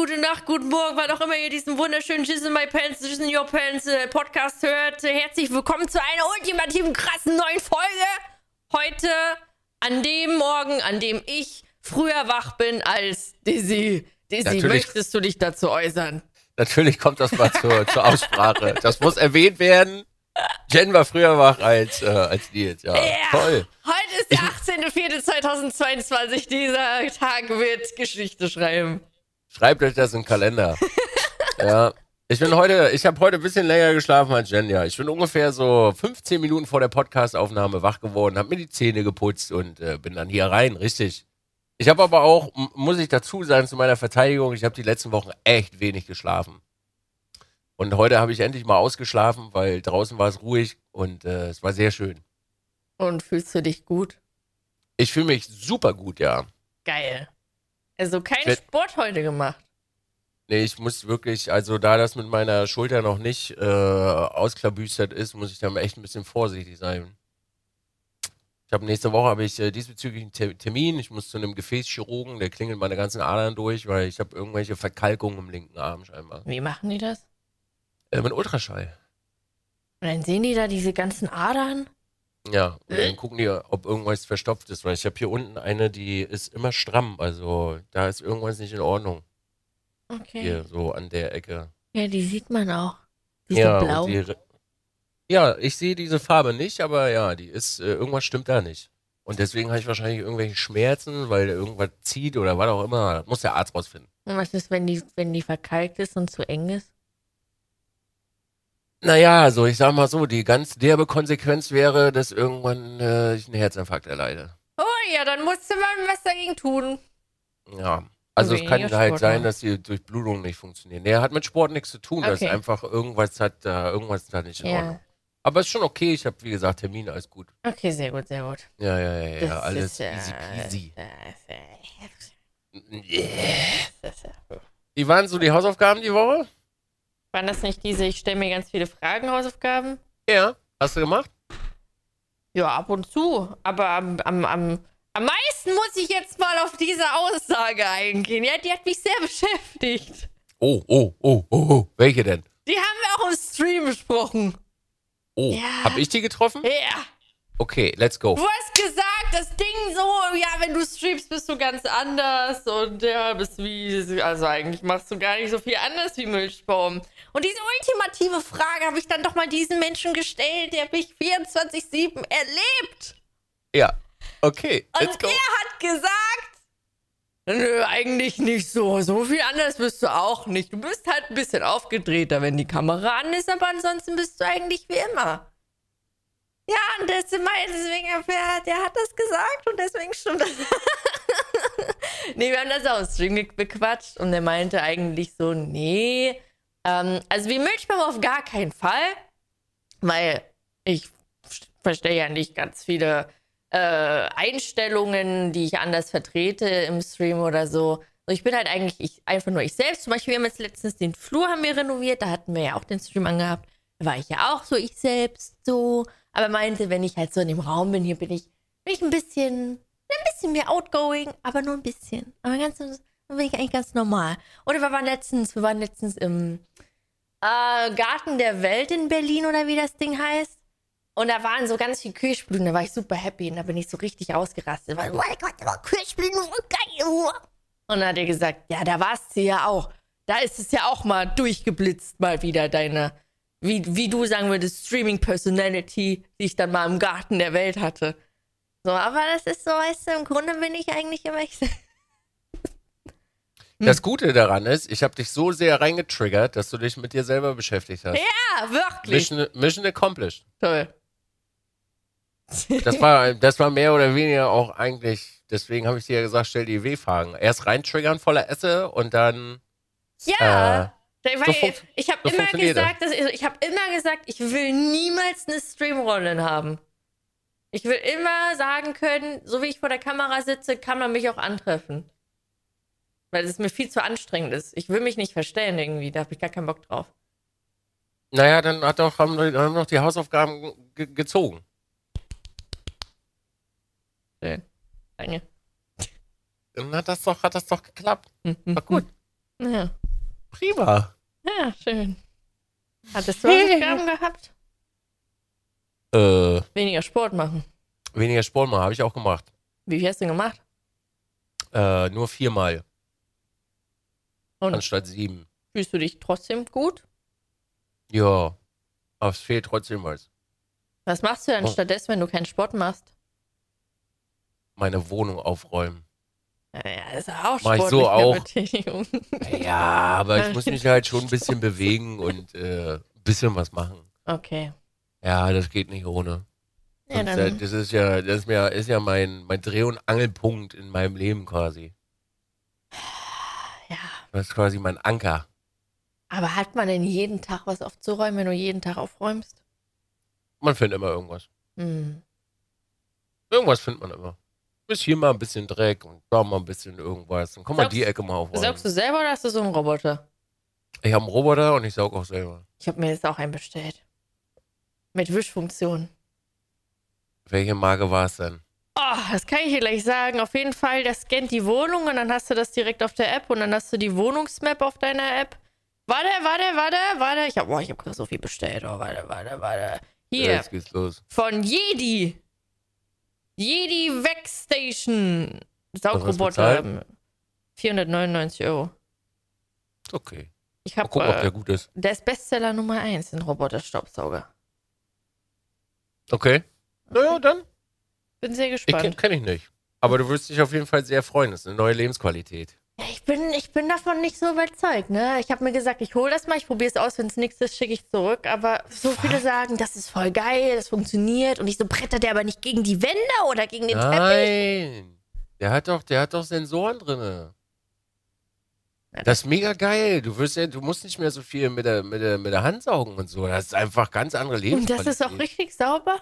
gute Nacht, guten Morgen, wann auch immer ihr diesen wunderschönen Jizz in My Pants, Jizz in Your Pants äh, Podcast hört. Herzlich willkommen zu einer ultimativen krassen neuen Folge. Heute, an dem Morgen, an dem ich früher wach bin als Dizzy. Dizzy, Natürlich. möchtest du dich dazu äußern? Natürlich kommt das mal zur, zur Aussprache. Das muss erwähnt werden. Jen war früher wach als, äh, als Nils. Ja, Ja. toll. Heute ist der 18.04.2022. Dieser Tag wird Geschichte schreiben. Schreibt euch das im Kalender. ja. Ich bin heute, ich habe heute ein bisschen länger geschlafen als Jen, ja. Ich bin ungefähr so 15 Minuten vor der Podcastaufnahme wach geworden, habe mir die Zähne geputzt und äh, bin dann hier rein, richtig. Ich habe aber auch, muss ich dazu sagen, zu meiner Verteidigung, ich habe die letzten Wochen echt wenig geschlafen. Und heute habe ich endlich mal ausgeschlafen, weil draußen war es ruhig und äh, es war sehr schön. Und fühlst du dich gut? Ich fühle mich super gut, ja. Geil. Also kein Wird- Sport heute gemacht. Nee, ich muss wirklich, also da das mit meiner Schulter noch nicht äh, ausklabüstert ist, muss ich da echt ein bisschen vorsichtig sein. Ich habe nächste Woche habe ich äh, diesbezüglich einen Te- Termin. Ich muss zu einem Gefäßchirurgen, der klingelt meine ganzen Adern durch, weil ich habe irgendwelche Verkalkungen im linken Arm scheinbar. Wie machen die das? Äh, mit Ultraschall. Und dann sehen die da diese ganzen Adern. Ja, und dann gucken die, ob irgendwas verstopft ist, weil ich habe hier unten eine, die ist immer stramm, also da ist irgendwas nicht in Ordnung. Okay. Hier so an der Ecke. Ja, die sieht man auch. Die ist ja, so blau. Die, ja, ich sehe diese Farbe nicht, aber ja, die ist, äh, irgendwas stimmt da nicht. Und deswegen habe ich wahrscheinlich irgendwelche Schmerzen, weil irgendwas zieht oder was auch immer. Das muss der Arzt rausfinden. Und was ist, wenn die, wenn die verkalkt ist und zu eng ist? Naja, also ich sag mal so, die ganz derbe Konsequenz wäre, dass irgendwann äh, ich einen Herzinfarkt erleide. Oh ja, dann musste man was dagegen tun. Ja. Also es kann halt Sport sein, machen. dass die Durchblutung nicht funktioniert. Nee, hat mit Sport nichts zu tun, dass Okay. einfach irgendwas hat da, irgendwas da nicht in Ja. Ordnung. Aber ist schon okay, ich habe wie gesagt Termine, alles gut. Okay, sehr gut, sehr gut. Ja, ja, ja, ja, Das alles ist, äh, easy peasy. das ist, äh, Wie waren so die Hausaufgaben die Woche? Waren das nicht diese, ich stelle mir ganz viele Fragen, Hausaufgaben? Ja. Hast du gemacht? Ja, ab und zu. Aber am, am, am, am meisten muss ich jetzt mal auf diese Aussage eingehen. Ja, die hat mich sehr beschäftigt. Oh, oh, oh, oh, oh. Welche denn? Die haben wir auch im Stream besprochen. Oh, Ja. hab ich die getroffen? Ja. Okay, let's go. Du hast gesagt, das Ding so, ja, wenn du streamst, bist du ganz anders und ja, bist wie, also eigentlich machst du gar nicht so viel anders wie Milchbaum. Und diese ultimative Frage habe ich dann doch mal diesen Menschen gestellt, der mich 24-7 erlebt. Ja. Okay, Und let's go. er hat gesagt, nö, eigentlich nicht so. So viel anders bist du auch nicht. Du bist halt ein bisschen aufgedrehter, wenn die Kamera an ist, aber ansonsten bist du eigentlich wie immer. Ja, und deswegen, der, hat das gesagt und deswegen stimmt das. nee, wir haben das auch im Stream bequatscht und er meinte eigentlich so, nee, ähm, also wie Milchbaum auf gar keinen Fall, weil ich verstehe ja nicht ganz viele äh, Einstellungen, die ich anders vertrete im Stream oder so. So, ich bin halt eigentlich ich, einfach nur ich selbst. Zum Beispiel, wir haben jetzt letztens den Flur haben wir renoviert, da hatten wir ja auch den Stream angehabt. Da war ich ja auch so ich selbst so. Aber meinte, wenn ich halt so in dem Raum bin, hier bin ich, bin ich ein bisschen, ein bisschen mehr outgoing, aber nur ein bisschen. Aber ganz, dann bin ich eigentlich ganz normal. Oder wir waren letztens, wir waren letztens im äh, Garten der Welt in Berlin oder wie das Ding heißt. Und da waren so ganz viele Kirschblüten, da war ich super happy und da bin ich so richtig ausgerastet. Weil, oh mein Gott, da war Kirschblüten, geil. Und dann hat er gesagt, ja, da warst du ja auch. Da ist es ja auch mal durchgeblitzt, mal wieder deine, wie, wie du sagen würdest, Streaming-Personality, die ich dann mal im Garten der Welt hatte. So, aber das ist so, weißt du, im Grunde bin ich eigentlich immer ich. Das Gute daran ist, ich habe dich so sehr reingetriggert, dass du dich mit dir selber beschäftigt hast. Ja, wirklich. Mission, Mission accomplished. Toll. Das war, das war mehr oder weniger auch eigentlich, deswegen habe ich dir ja gesagt, stell die W-Fragen. Erst reintriggern voller Esse und dann. Ja. Äh, weil ich habe immer gesagt, dass ich, ich habe immer gesagt, ich will niemals eine Streamrolle haben. Ich will immer sagen können, so wie ich vor der Kamera sitze, kann man mich auch antreffen. Weil es mir viel zu anstrengend ist. Ich will mich nicht verstellen irgendwie, da habe ich gar keinen Bock drauf. Naja, dann hat doch, haben, wir- haben noch die Hausaufgaben ge gezogen. Schön. Danke. Dann hat das doch, hat das doch geklappt. War gut. Ja. Prima. ja, schön. Hattest du Hausaufgaben gehabt? Äh, Weniger Sport machen. weniger Sport mal, habe ich auch gemacht. Wie viel hast du gemacht? Äh, nur viermal Und anstatt sieben. fühlst du dich trotzdem gut? Ja. Aber es fehlt trotzdem was. Was machst du denn Oh. stattdessen, wenn du keinen Sport machst? Meine Wohnung aufräumen. Ja, das ist auch Mach ich so auch. Betätigung. Ja, aber ich muss mich halt schon ein bisschen bewegen und äh, ein bisschen was machen. Okay. Ja, das geht nicht ohne. Ja, dann, das ist ja, das ist ja, ist ja mein, mein Dreh- und Angelpunkt in meinem Leben quasi. ja. Das ist quasi mein Anker. Aber hat man denn jeden Tag was aufzuräumen, wenn du jeden Tag aufräumst? Man findet immer irgendwas. Hm. Irgendwas findet man immer. Bis hier mal ein bisschen Dreck und da mal ein bisschen irgendwas. Dann man Saugst- die Ecke mal aufräumen. Saugst du selber oder hast du so einen Roboter? Ich habe einen Roboter und ich saug auch selber. Ich habe mir jetzt auch einen bestellt. Mit Wischfunktion. Welche Marke war es denn? Oh, das kann ich dir gleich sagen. Auf jeden Fall, der scannt die Wohnung und dann hast du das direkt auf der App und dann hast du die Wohnungsmap auf deiner App. Warte, warte, warte, warte. Ich habe oh, ich hab gerade so viel bestellt. Oh, warte, warte, warte. Hier, Jetzt geht's los. von Jedi. Jedi Wegstation. Saugroboter. bezahlt? 499 Euro. Ist okay. Ich Mal habe, gucken, ob der äh, gut ist. der ist Bestseller Nummer 1 in Roboter-Staubsauger. Okay. Naja, dann. Bin sehr Ich kenn, gespannt. kenn ich nicht. Aber du wirst dich auf jeden Fall sehr freuen. Das ist eine neue Lebensqualität. Ja, ich, bin, ich bin davon nicht so überzeugt, ne? Ich habe mir gesagt, ich hole das mal, ich probiere es aus, wenn es nichts ist, schicke ich zurück. Aber so viele sagen, das ist voll geil, das funktioniert. Und ich so, brettert der aber nicht gegen die Wände oder gegen den Teppich? Nein. Der hat doch, der hat doch Sensoren drinne. Ja, Das ist mega geil. Du wirst ja, du musst nicht mehr so viel mit der, mit der, mit der Hand saugen und so. Das ist einfach ganz andere Und Lebensqualität. das ist auch richtig sauber?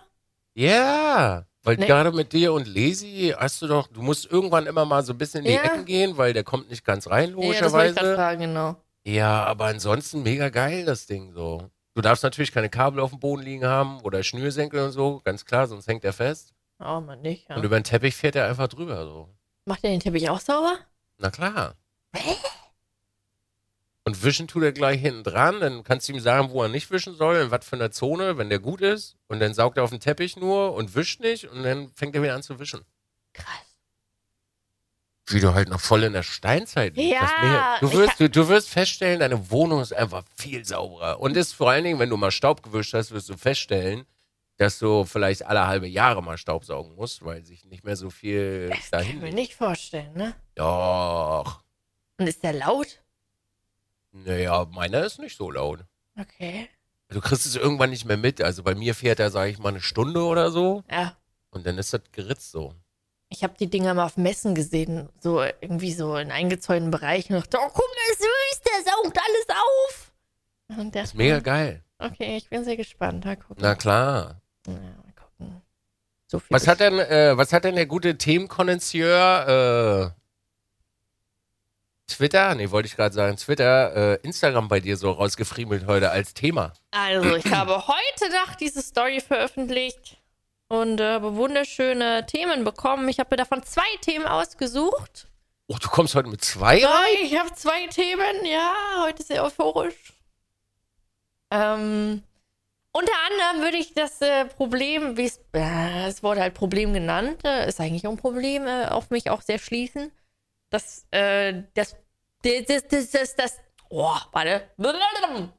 Ja, weil Nee. gerade mit dir und Lazy hast du doch, du musst irgendwann immer mal so ein bisschen in die Ja. Ecken gehen, weil der kommt nicht ganz rein, Ja, das ich logischerweise. fragen, genau. Ja, aber ansonsten mega geil, das Ding so. Du darfst natürlich keine Kabel auf dem Boden liegen haben oder Schnürsenkel und so, ganz klar, sonst hängt er fest. Oh, man nicht, ja. Und über den Teppich fährt er einfach drüber so. Macht der den Teppich auch sauber? Na klar. Und wischen tut er gleich hinten dran, dann kannst du ihm sagen, wo er nicht wischen soll, in was für einer Zone, wenn der gut ist. Und dann saugt er auf den Teppich nur und wischt nicht und dann fängt er wieder an zu wischen. Krass. Wie du halt noch voll in der Steinzeit lebst. Ja, du, wirst, du, du wirst feststellen, deine Wohnung ist einfach viel sauberer. Und ist vor allen Dingen, wenn du mal Staub gewischt hast, wirst du feststellen, dass du vielleicht alle halbe Jahre mal Staub saugen musst, weil sich nicht mehr so viel Das kann ich dahin mir nicht vorstellen, ne? Doch. Und ist der laut? Naja, meiner ist nicht so laut. Okay. Du kriegst es irgendwann nicht mehr mit. Also bei mir fährt er, sage ich mal, eine Stunde oder so. Ja. Und dann ist das geritzt so. Ich habe die Dinger mal auf Messen gesehen, so irgendwie so in eingezäunten Bereichen. Und dachte, oh, guck mal, süß, der saugt alles auf. Und der Das ist mega geil. Okay, ich bin sehr gespannt. Mal gucken. Na klar. Ja, mal gucken. So viel Was hat denn, äh, was hat denn der gute Themenkonnoisseur, äh, Twitter, nee, wollte ich gerade sagen, Twitter, äh, Instagram bei dir so rausgefriemelt heute als Thema? Also, ich habe heute Nacht diese Story veröffentlicht und äh, habe wunderschöne Themen bekommen. Ich habe mir davon zwei Themen ausgesucht. Oh, du kommst heute mit zwei Ja, rein? ich habe zwei Themen. Ja, heute sehr euphorisch. Ähm, unter anderem würde ich das äh, Problem, wie es, äh, es wurde halt Problem genannt, äh, ist eigentlich auch ein Problem, äh, auf mich auch sehr schließen. Das, äh, das, das, das, das, das, oh, warte.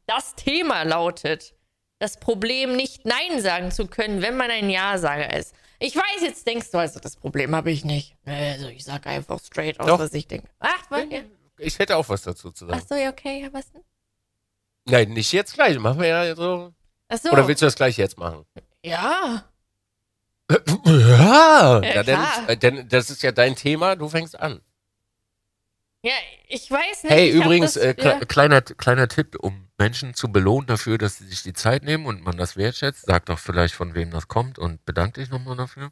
Das Thema lautet, das Problem nicht Nein sagen zu können, wenn man ein Ja-Sager ist. Ich weiß, jetzt denkst du also, das Problem habe ich nicht. Also, ich sage einfach straight aus, Doch. was ich denke. Ach, was? Ja. Ich hätte auch was dazu zu Ach sagen. so, ja, okay, ja, was denn? Nein, nicht jetzt gleich. Machen wir ja so. Ach so. Oder willst du das gleich jetzt machen? ja. Ja, Ja, ja denn, denn das ist ja dein Thema, du fängst an. Ja, ich weiß nicht. Hey, ich übrigens, das, äh, kle ja. kleiner, kleiner Tipp, um Menschen zu belohnen dafür, dass sie sich die Zeit nehmen und man das wertschätzt. Sag doch vielleicht, von wem das kommt und bedank dich nochmal dafür.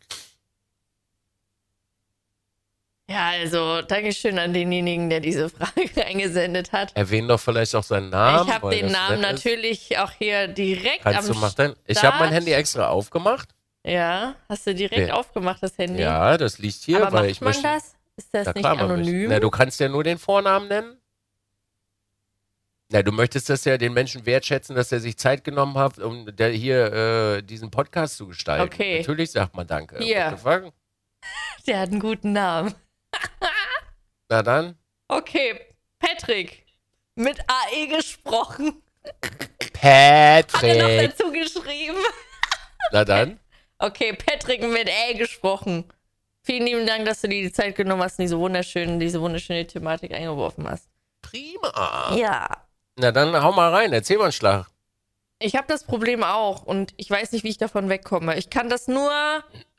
Ja, also Dankeschön an denjenigen, der diese Frage eingesendet hat. Erwähnen doch vielleicht auch seinen Namen. ich habe den Namen nett ist. natürlich auch hier direkt Kannst am du machen? Ich habe mein. Handy extra aufgemacht. Ja, hast du direkt Ja. aufgemacht, das Handy? Ja, das liegt hier, Aber weil macht ich man möchte. das? Ist das Ja, nicht anonym? Na, du kannst ja nur den Vornamen nennen. Na, du möchtest das ja den Menschen wertschätzen, dass er sich Zeit genommen hat, um der hier äh, diesen Podcast zu gestalten. Okay. Natürlich sagt man Danke. The fuck? Der hat einen guten Namen. Na dann, Okay, Patrick. Mit AE gesprochen. Hat er noch Patrick. dazu geschrieben. Na dann, Okay, Patrick mit A gesprochen. Vielen lieben Dank, dass du dir die Zeit genommen hast und diese wunderschöne, diese wunderschöne Thematik eingeworfen hast. prima. Ja. Na dann, hau mal rein, erzähl mal einen Schlag. Ich habe das Problem auch und ich weiß nicht, wie ich davon wegkomme. Ich kann das nur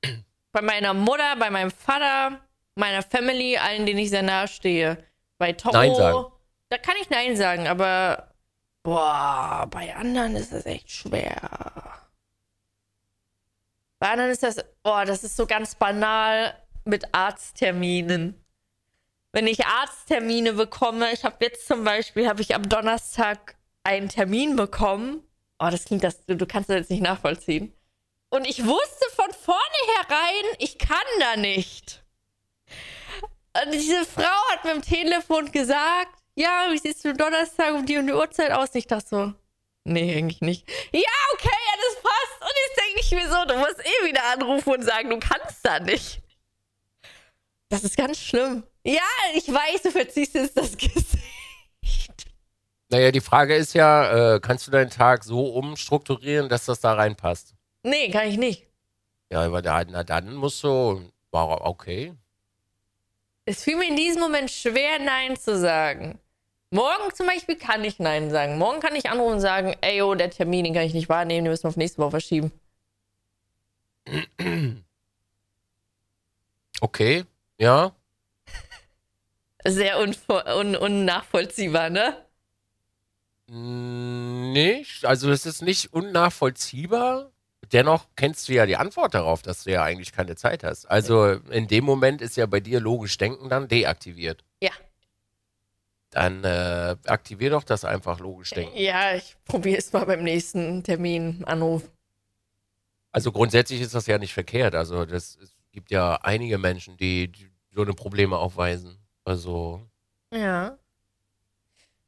bei meiner Mutter, bei meinem Vater, meiner Family, allen, denen ich sehr nahe stehe. Bei Toro, Nein sagen. da kann ich Nein sagen, aber boah, bei anderen ist das echt schwer. Bei anderen ist das, oh, das ist so ganz banal mit Arztterminen. Wenn ich Arzttermine bekomme, ich habe jetzt zum Beispiel, habe ich am Donnerstag einen Termin bekommen. Oh, das klingt, das, du, kannst das jetzt nicht nachvollziehen. Und ich wusste von vornherein, ich kann da nicht. Und diese Frau hat mir am Telefon gesagt, ja, wie siehst du Donnerstag um die und die Uhrzeit aus? Und ich dachte so, nee, eigentlich nicht. Ja, okay, ja, das passt. Und jetzt denke ich mir so, du musst eh wieder anrufen und sagen, du kannst da nicht. Das ist ganz schlimm. Ja, ich weiß, du verziehst jetzt das Gesicht. Naja, die Frage ist ja, äh, kannst du deinen Tag so umstrukturieren, dass das da reinpasst? Nee, kann ich nicht. Ja, aber da, na dann musst du, war okay. Es fiel mir in diesem Moment schwer, Nein zu sagen. Morgen zum Beispiel kann ich Nein sagen. Morgen kann ich anrufen und sagen, ey, yo, der Termin, den kann ich nicht wahrnehmen, den müssen wir auf nächste Woche verschieben. Okay, ja. Sehr unvo- un unnachvollziehbar, ne? Mm, Nicht, also es ist nicht unnachvollziehbar. Dennoch kennst du ja die Antwort darauf, dass du ja eigentlich keine Zeit hast. Also in dem Moment ist ja bei dir logisch Denken dann deaktiviert. Ja. Dann äh, aktivier doch das einfach logisch Denken. Ja, ich probiere es mal beim nächsten Termin, Anruf. Also grundsätzlich ist das ja nicht verkehrt. Also das, es gibt ja einige Menschen, die, die so eine Probleme aufweisen. Also Ja.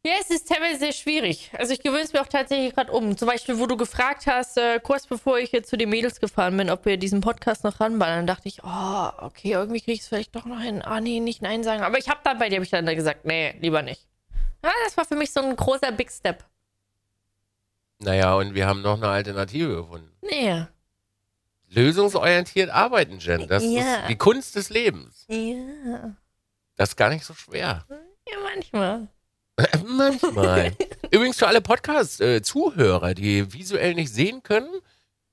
Ja, es ist teilweise sehr schwierig. Also ich gewöhne es mir auch tatsächlich gerade um. Zum Beispiel, wo du gefragt hast, äh, kurz bevor ich jetzt zu den Mädels gefahren bin, ob wir diesen Podcast noch ranballern, dachte ich, oh, okay, irgendwie krieg ich es vielleicht doch noch hin. Ah, nee, nicht Nein sagen. Aber ich habe dann bei dir hab ich dann gesagt, nee, lieber nicht. Ja, das war für mich so ein großer Big Step. naja, und wir haben noch eine Alternative gefunden. Nee. Lösungsorientiert arbeiten, Jen. Das Ja. ist die Kunst des Lebens. Ja. Das ist gar nicht so schwer. Ja, manchmal. Manchmal. Übrigens für alle Podcast-Zuhörer, die visuell nicht sehen können,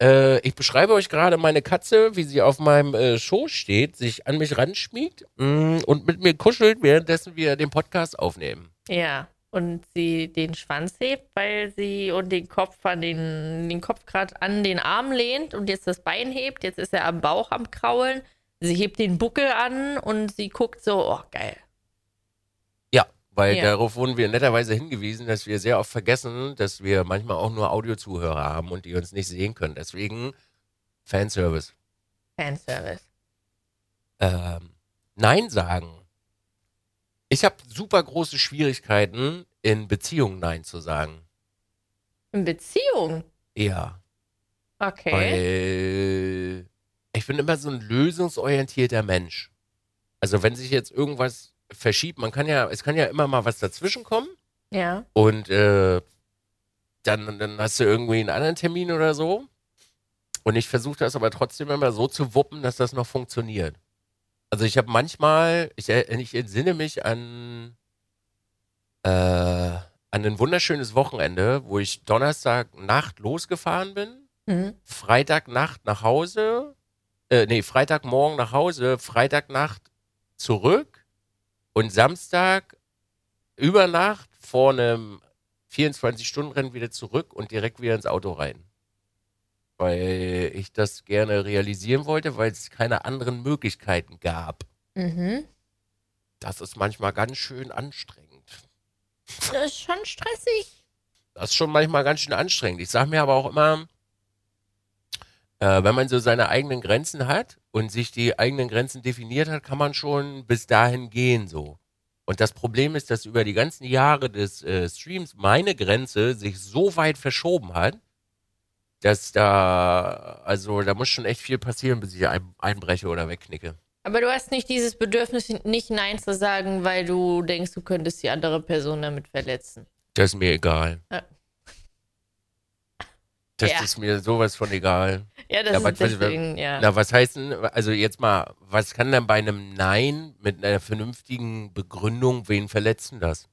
äh, ich beschreibe euch gerade meine Katze, wie sie auf meinem äh, Schoß steht, sich an mich ranschmiegt mm, und mit mir kuschelt, währenddessen wir den Podcast aufnehmen. Ja. Und sie den Schwanz hebt, weil sie und den Kopf an den, den Kopf gerade an den Arm lehnt und jetzt das Bein hebt. Jetzt ist er am Bauch am Kraulen. Sie hebt den Buckel an und sie guckt so, oh, geil. Weil Ja. darauf wurden wir netterweise hingewiesen, dass wir sehr oft vergessen, dass wir manchmal auch nur Audiozuhörer haben und die uns nicht sehen können. Deswegen Fanservice. Fanservice. ähm, Nein sagen. Ich habe super große Schwierigkeiten, in Beziehungen Nein zu sagen. In Beziehung. Ja. Okay. Weil ich bin immer so ein lösungsorientierter Mensch. Also wenn sich jetzt irgendwas verschiebt, man kann ja, es kann ja immer mal was dazwischen kommen Ja. und äh, dann, dann hast du irgendwie einen anderen Termin oder so. Und ich versuche das aber trotzdem immer so zu wuppen, dass das noch funktioniert. Also ich habe manchmal, ich, er- ich entsinne mich an, äh, an ein wunderschönes Wochenende, wo ich Donnerstagnacht losgefahren bin, Mhm. Freitagnacht nach Hause, äh, nee, Freitagmorgen nach Hause, Freitagnacht zurück und Samstag über Nacht vor einem 24-Stunden-Rennen wieder zurück und direkt wieder ins Auto rein. Weil ich das gerne realisieren wollte, weil es keine anderen Möglichkeiten gab. Mhm. Das ist manchmal ganz schön anstrengend. Das ist schon stressig. Das ist schon manchmal ganz schön anstrengend. Ich sage mir aber auch immer, äh, wenn man so seine eigenen Grenzen hat und sich die eigenen Grenzen definiert hat, kann man schon bis dahin gehen so. Und das Problem ist, dass über die ganzen Jahre des äh, Streams meine Grenze sich so weit verschoben hat, dass da, also da muss schon echt viel passieren, bis ich ein, einbreche oder wegknicke. Aber du hast nicht dieses Bedürfnis, nicht Nein zu sagen, weil du denkst, du könntest die andere Person damit verletzen. Das ist mir egal. Ja. Das Ja. ist mir sowas von egal. Ja, das Ja, ist was- deswegen, ja. Na, was heißt denn, also jetzt mal, was kann denn bei einem Nein mit einer vernünftigen Begründung, wen verletzen das?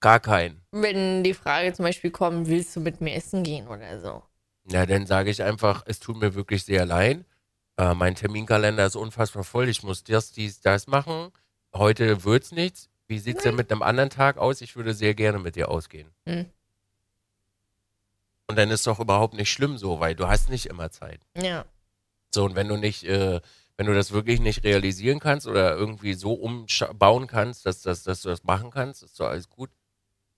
Gar keinen. Wenn die Frage zum Beispiel kommt, willst du mit mir essen gehen oder so? Ja, dann sage ich einfach, es tut mir wirklich sehr leid. Äh, mein Terminkalender ist unfassbar voll. Ich muss das, dies, das machen. Heute wird's nichts. Wie sieht's denn mit einem anderen Tag aus? Ich würde sehr gerne mit dir ausgehen. Hm. Und dann ist doch überhaupt nicht schlimm so, weil du hast nicht immer Zeit. Ja. So, und wenn du nicht, äh, wenn du das wirklich nicht realisieren kannst oder irgendwie so umbauen kannst, dass, dass, dass du das machen kannst, ist doch alles gut.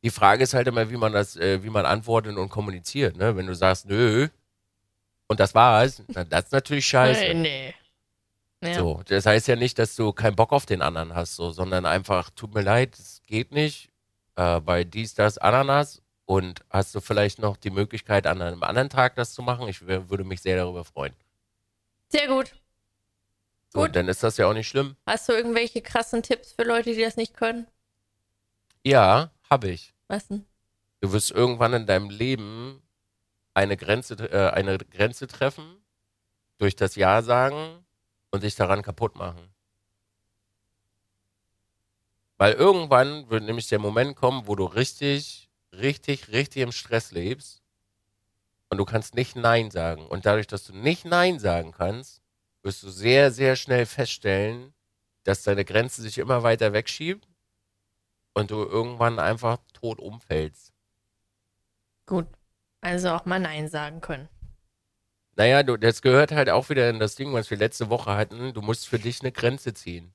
Die Frage ist halt immer, wie man das, äh, wie man antwortet und kommuniziert, ne? Wenn du sagst, nö, und das war's, na, das ist natürlich scheiße. Nee, nee. Ja. So, das heißt ja nicht, dass du keinen Bock auf den anderen hast, so, sondern einfach, tut mir leid, es geht nicht, äh, bei dies, das, Ananas und hast du vielleicht noch die Möglichkeit, an einem anderen Tag das zu machen? Ich würde mich sehr darüber freuen. Sehr gut. So, Gut. dann ist das ja auch nicht schlimm. Hast du irgendwelche krassen Tipps für Leute, die das nicht können? Ja, habe ich. Was denn? Du wirst irgendwann in deinem Leben eine Grenze, äh, eine Grenze treffen, durch das Ja sagen und dich daran kaputt machen. Weil irgendwann wird nämlich der Moment kommen, wo du richtig, richtig, richtig im Stress lebst und du kannst nicht Nein sagen. Und dadurch, dass du nicht Nein sagen kannst, wirst du sehr, sehr schnell feststellen, dass deine Grenze sich immer weiter wegschiebt und du irgendwann einfach tot umfällst. Gut. Also auch mal Nein sagen können. Naja, du, das gehört halt auch wieder in das Ding, was wir letzte Woche hatten. Du musst für dich eine Grenze ziehen.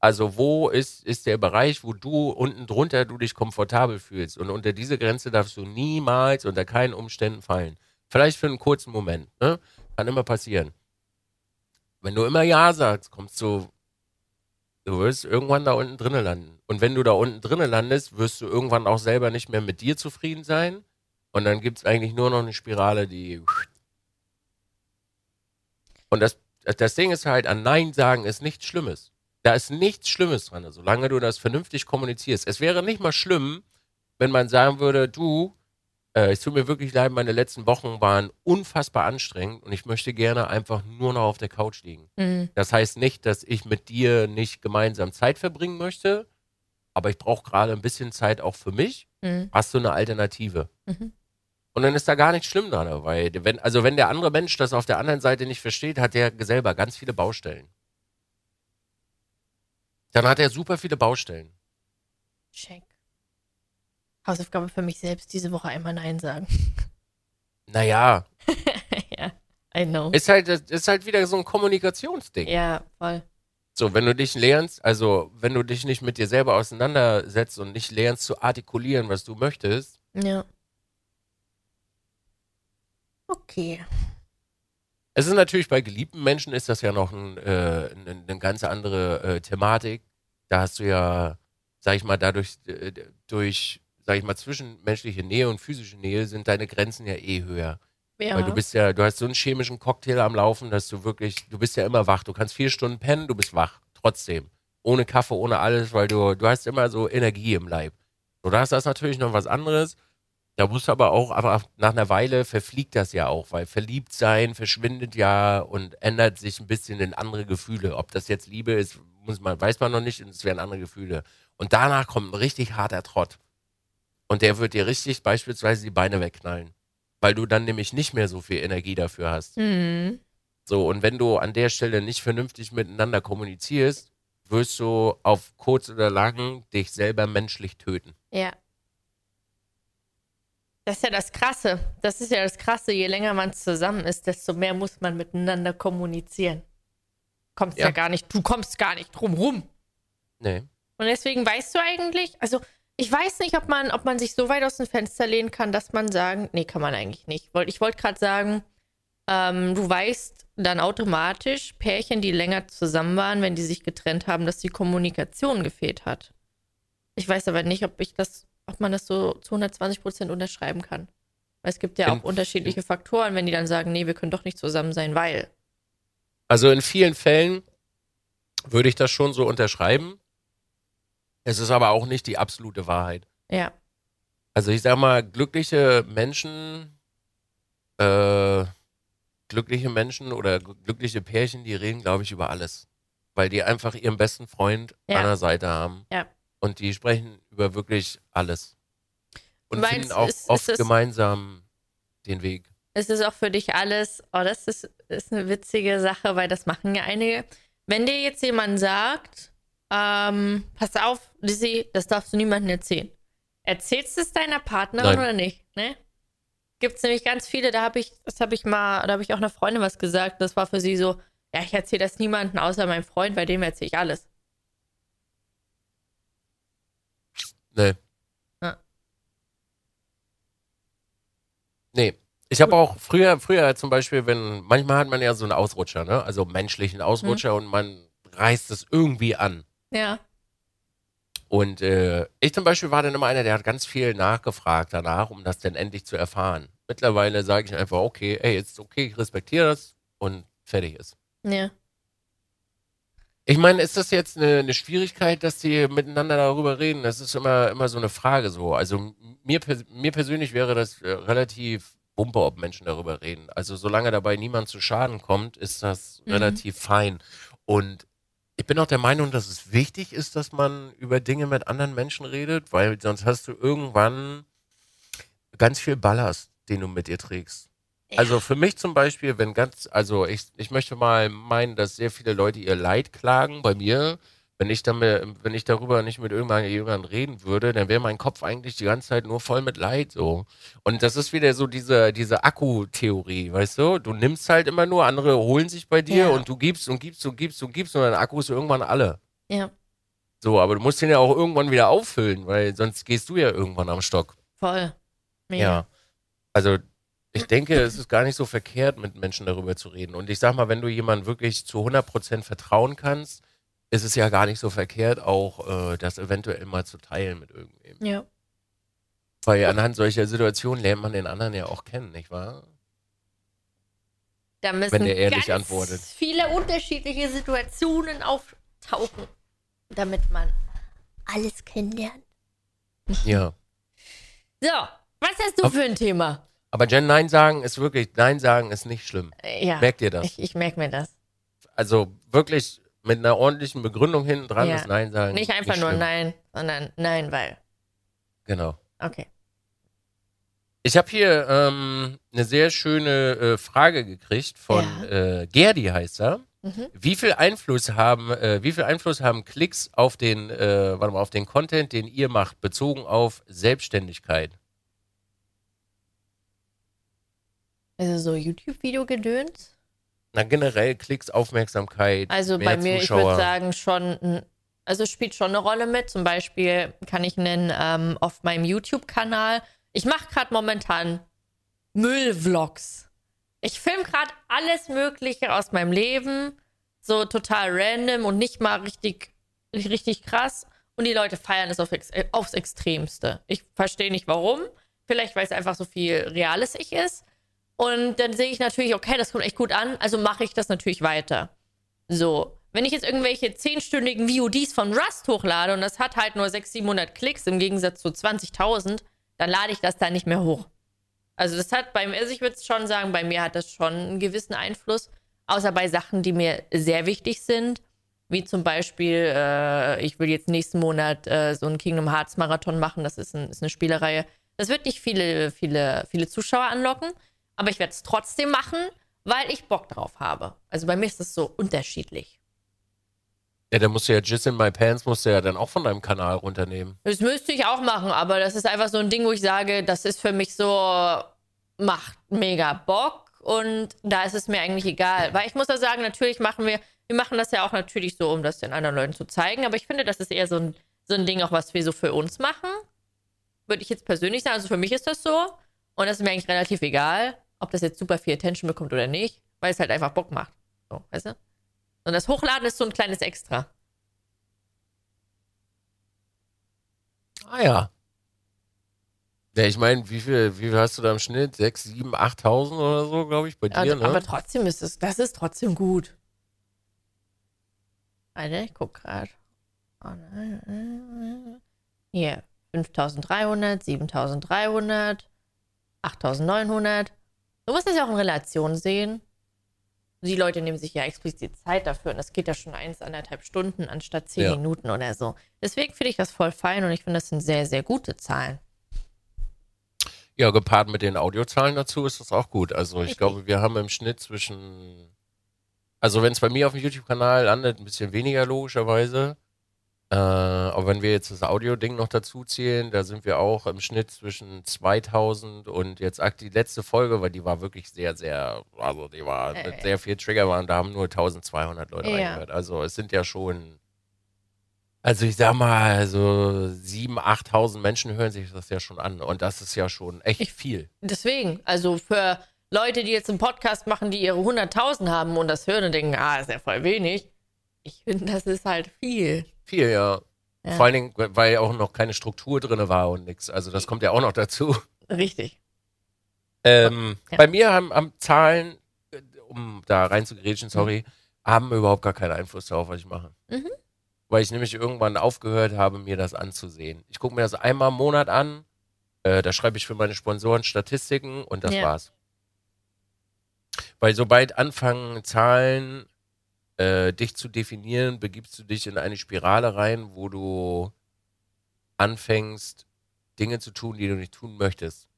Also wo ist, ist der Bereich, wo du unten drunter du dich komfortabel fühlst? Und unter diese Grenze darfst du niemals unter keinen Umständen fallen. Vielleicht für einen kurzen Moment. Ne? Kann immer passieren. Wenn du immer Ja sagst, kommst du, du wirst irgendwann da unten drinnen landen. Und wenn du da unten drinnen landest, wirst du irgendwann auch selber nicht mehr mit dir zufrieden sein. Und dann gibt es eigentlich nur noch eine Spirale, die und das, das Ding ist halt, an Nein sagen ist nichts Schlimmes. Da ist nichts Schlimmes dran, solange du das vernünftig kommunizierst. Es wäre nicht mal schlimm, wenn man sagen würde, du, äh, es tut mir wirklich leid, meine letzten Wochen waren unfassbar anstrengend und ich möchte gerne einfach nur noch auf der Couch liegen. Mhm. Das heißt nicht, dass ich mit dir nicht gemeinsam Zeit verbringen möchte, aber ich brauche gerade ein bisschen Zeit auch für mich. Mhm. Hast du eine Alternative? Mhm. Und dann ist da gar nichts schlimm dran, weil wenn, also wenn der andere Mensch das auf der anderen Seite nicht versteht, hat der selber ganz viele Baustellen. Dann hat er super viele Baustellen. Check. Hausaufgabe für mich selbst, diese Woche einmal Nein sagen. Naja, ja, I know. ist halt, ist halt wieder so ein Kommunikationsding. ja, voll. So, wenn du dich lernst, also wenn du dich nicht mit dir selber auseinandersetzt und nicht lernst zu artikulieren, was du möchtest, Ja. Okay. Es ist natürlich bei geliebten Menschen ist das ja noch ein, äh, eine, eine ganz andere äh, Thematik. Da hast du ja, sag ich mal, dadurch, äh, durch, sag ich mal, zwischenmenschliche Nähe und physische Nähe sind deine Grenzen ja eh höher. Ja. Weil du bist ja, du hast so einen chemischen Cocktail am Laufen, dass du wirklich, du bist ja immer wach. Du kannst vier Stunden pennen, du bist wach. Trotzdem. Ohne Kaffee, ohne alles, weil du, du hast immer so Energie im Leib. So, da ist das natürlich noch was anderes. Da musst du aber auch, aber nach einer Weile verfliegt das ja auch, weil verliebt sein verschwindet ja und ändert sich ein bisschen in andere Gefühle. Ob das jetzt Liebe ist, muss man, weiß man noch nicht, und es werden andere Gefühle. Und danach kommt ein richtig harter Trott. Und der wird dir richtig beispielsweise die Beine wegknallen. Weil du dann nämlich nicht mehr so viel Energie dafür hast. Mhm. So, und wenn du an der Stelle nicht vernünftig miteinander kommunizierst, wirst du auf kurz oder lang dich selber menschlich töten. Ja. Das ist ja das Krasse. Das ist ja das Krasse. Je länger man zusammen ist, desto mehr muss man miteinander kommunizieren. kommst ja. Ja. gar nicht, du kommst gar nicht drum rum. Nee. Und deswegen weißt du eigentlich, also ich weiß nicht, ob man, ob man sich so weit aus dem Fenster lehnen kann, dass man sagen, nee, kann man eigentlich nicht. Ich wollte gerade sagen, ähm, du weißt dann automatisch Pärchen, die länger zusammen waren, wenn die sich getrennt haben, dass die Kommunikation gefehlt hat. Ich weiß aber nicht, ob ich das, ob man das so zu 120 Prozent unterschreiben kann. Weil es gibt ja In- auch unterschiedliche Faktoren, wenn die dann sagen, nee, wir können doch nicht zusammen sein, weil. Also in vielen Fällen würde ich das schon so unterschreiben. Es ist aber auch nicht die absolute Wahrheit. Ja, Also ich sag mal, glückliche Menschen, äh, glückliche Menschen oder gl- glückliche Pärchen, die reden, glaube ich, über alles. Weil die einfach ihren besten Freund Ja. an der Seite haben. Ja. Und die sprechen über wirklich alles. Und Meinst, finden auch ist- ist oft es- gemeinsam den Weg. Es ist auch für dich alles, oh, das ist, ist eine witzige Sache, weil das machen ja einige. Wenn dir jetzt jemand sagt, ähm, pass auf, Lizzie, das darfst du niemandem erzählen. Erzählst du es deiner Partnerin Nein. oder nicht? Ne? Gibt es nämlich ganz viele, da habe ich, das habe ich mal, da habe ich auch einer Freundin was gesagt, das war für sie so, ja, ich erzähle das niemandem außer meinem Freund, bei dem erzähle ich alles. Nee. Ja. Nee. Ich habe auch früher, früher zum Beispiel, wenn, manchmal hat man ja so einen Ausrutscher, ne? Also menschlichen Ausrutscher und man reißt es irgendwie an. Ja. Und äh, ich zum Beispiel war dann immer einer, der hat ganz viel nachgefragt danach, um das dann endlich zu erfahren. Mittlerweile sage ich einfach, okay, ey, ist okay, ich respektiere das und fertig ist. Ja. Ich meine, ist das jetzt eine, eine Schwierigkeit, dass die miteinander darüber reden? Das ist immer, immer so eine Frage so. Also mir, mir persönlich wäre das äh, relativ Wumpe, ob Menschen darüber reden. Also solange dabei niemand zu Schaden kommt, ist das Mhm. relativ fein. Und ich bin auch der Meinung, dass es wichtig ist, dass man über Dinge mit anderen Menschen redet, weil sonst hast du irgendwann ganz viel Ballast, den du mit dir trägst. Also für mich zum Beispiel, wenn ganz, also ich, ich möchte mal meinen, dass sehr viele Leute ihr Leid klagen bei mir. Wenn ich, damit, wenn ich darüber nicht mit irgendjemandem reden würde, dann wäre mein Kopf eigentlich die ganze Zeit nur voll mit Leid so. Und das ist wieder so diese, diese Akku-Theorie, weißt du? Du nimmst halt immer nur, andere holen sich bei dir Ja. und du gibst und gibst und gibst und gibst und dein Akku ist irgendwann alle. Ja, So, aber du musst den ja auch irgendwann wieder auffüllen, weil sonst gehst du ja irgendwann am Stock. voll. Mega. Ja. Also ich denke, es ist gar nicht so verkehrt, mit Menschen darüber zu reden. Und ich sag mal, wenn du jemandem wirklich zu 100% vertrauen kannst, ist es ja gar nicht so verkehrt, auch äh, das eventuell mal zu teilen mit irgendwem. Ja. Weil anhand solcher Situationen lernt man den anderen ja auch kennen, nicht wahr? Da müssen Wenn der ehrlich ganz antwortet. viele unterschiedliche Situationen auftauchen, damit man alles kennenlernt. Ja. So, was hast du Ob- für ein Thema? Aber Jen, Nein sagen ist wirklich, Nein sagen ist nicht schlimm. Ja, Merkt ihr das? ich, ich merke mir das. Also wirklich mit einer ordentlichen Begründung hinten dran Ja. ist Nein sagen. Nicht einfach nur schlimm. nein, sondern nein, weil. Genau. Okay. Ich habe hier ähm, eine sehr schöne äh, Frage gekriegt von äh, Gerdi heißt er. Mhm. Wie viel Einfluss haben, äh, wie viel Einfluss haben Klicks auf den, äh, warte mal, auf den Content, den ihr macht, bezogen auf Selbstständigkeit? Also so YouTube-Video-Gedöns? Na generell Klicks, Aufmerksamkeit, Also bei mir, ich Zuschauer. würde sagen, schon, also es spielt schon eine Rolle mit. Zum Beispiel kann ich nennen, ähm, auf meinem YouTube-Kanal, ich mache gerade momentan Müllvlogs. Ich filme gerade alles Mögliche aus meinem Leben, so total random und nicht mal richtig, richtig krass. Und die Leute feiern es auf, aufs Extremste. Ich verstehe nicht warum. Vielleicht, weil es einfach so viel reales Ich ist. Und dann sehe ich natürlich, okay, das kommt echt gut an, also mache ich das natürlich weiter. So, wenn ich jetzt irgendwelche zehnstündigen VODs von Rust hochlade und das hat halt nur 600, 700 Klicks im Gegensatz zu 20.000, dann lade ich das da nicht mehr hoch. Also das hat bei mir, also ich würde schon sagen, bei mir hat das schon einen gewissen Einfluss, außer bei Sachen, die mir sehr wichtig sind, wie zum Beispiel, äh, ich will jetzt nächsten Monat äh, so einen Kingdom Hearts Marathon machen, das ist, ein, ist eine Spielereihe. Das wird nicht viele, viele, viele Zuschauer anlocken, aber ich werde es trotzdem machen, weil ich Bock drauf habe. Also bei mir ist das so unterschiedlich. Ja, dann musst du ja Jizz in My Pants musst du ja dann auch von deinem Kanal runternehmen. Das müsste ich auch machen, aber das ist einfach so ein Ding, wo ich sage, das ist für mich so, macht mega Bock und da ist es mir eigentlich egal. Weil ich muss da sagen, natürlich machen wir, wir machen das ja auch natürlich so, um das den anderen Leuten zu zeigen. Aber ich finde, das ist eher so ein, so ein Ding, auch was wir so für uns machen. Würde ich jetzt persönlich sagen. Also für mich ist das so. Und das ist mir eigentlich relativ egal, ob das jetzt super viel Attention bekommt oder nicht, weil es halt einfach Bock macht. So, weißt du? Und das Hochladen ist so ein kleines Extra. Ah ja. Ja, ich meine, wie viel, wie viel hast du da im Schnitt? 6, 7, 8.000 oder so, glaube ich, bei dir, Ja, ne? Aber trotzdem ist es, das ist trotzdem gut. Warte, ich guck gerade. Oh. Hier, 5300, 7300, 8900. Du musst das ja auch in Relation sehen. Die Leute nehmen sich ja explizit Zeit dafür und das geht ja schon eins, anderthalb Stunden anstatt zehn Ja. Minuten oder so. Deswegen finde ich das voll fein und ich finde, das sind sehr, sehr gute Zahlen. Ja, gepaart mit den Audiozahlen dazu ist das auch gut. Also ich glaube, wir haben im Schnitt zwischen, also wenn es bei mir auf dem YouTube-Kanal landet, ein bisschen weniger logischerweise. Äh, aber wenn wir jetzt das Audio-Ding noch dazu zählen, da sind wir auch im Schnitt zwischen 2000 und jetzt die letzte Folge, weil die war wirklich sehr, sehr, also die war mit Äh. sehr viel Trigger waren, da haben nur 1200 Leute Ja. reingehört. Also es sind ja schon, also ich sag mal, so 7.000, 8.000 Menschen hören sich das ja schon an und das ist ja schon echt Ich- viel. Deswegen, also für Leute, die jetzt einen Podcast machen, die ihre 100.000 haben und das hören und denken, ah, ist ja voll wenig. Ich finde, das ist halt viel. Viel, ja. Ja. Vor allen Dingen, weil ja auch noch keine Struktur drin war und nix. Also das kommt ja auch noch dazu. Richtig. Ähm, Ja. Bei mir haben, haben Zahlen, äh, um da rein zu grätschen, sorry, haben überhaupt gar keinen Einfluss darauf, was ich mache. Mhm. Weil ich nämlich irgendwann aufgehört habe, mir das anzusehen. Ich gucke mir das einmal im Monat an, äh, da schreibe ich für meine Sponsoren Statistiken und das Ja. war's. Weil sobald anfangen Zahlen äh, dich zu definieren, begibst du dich in eine Spirale rein, wo du anfängst, Dinge zu tun, die du nicht tun möchtest.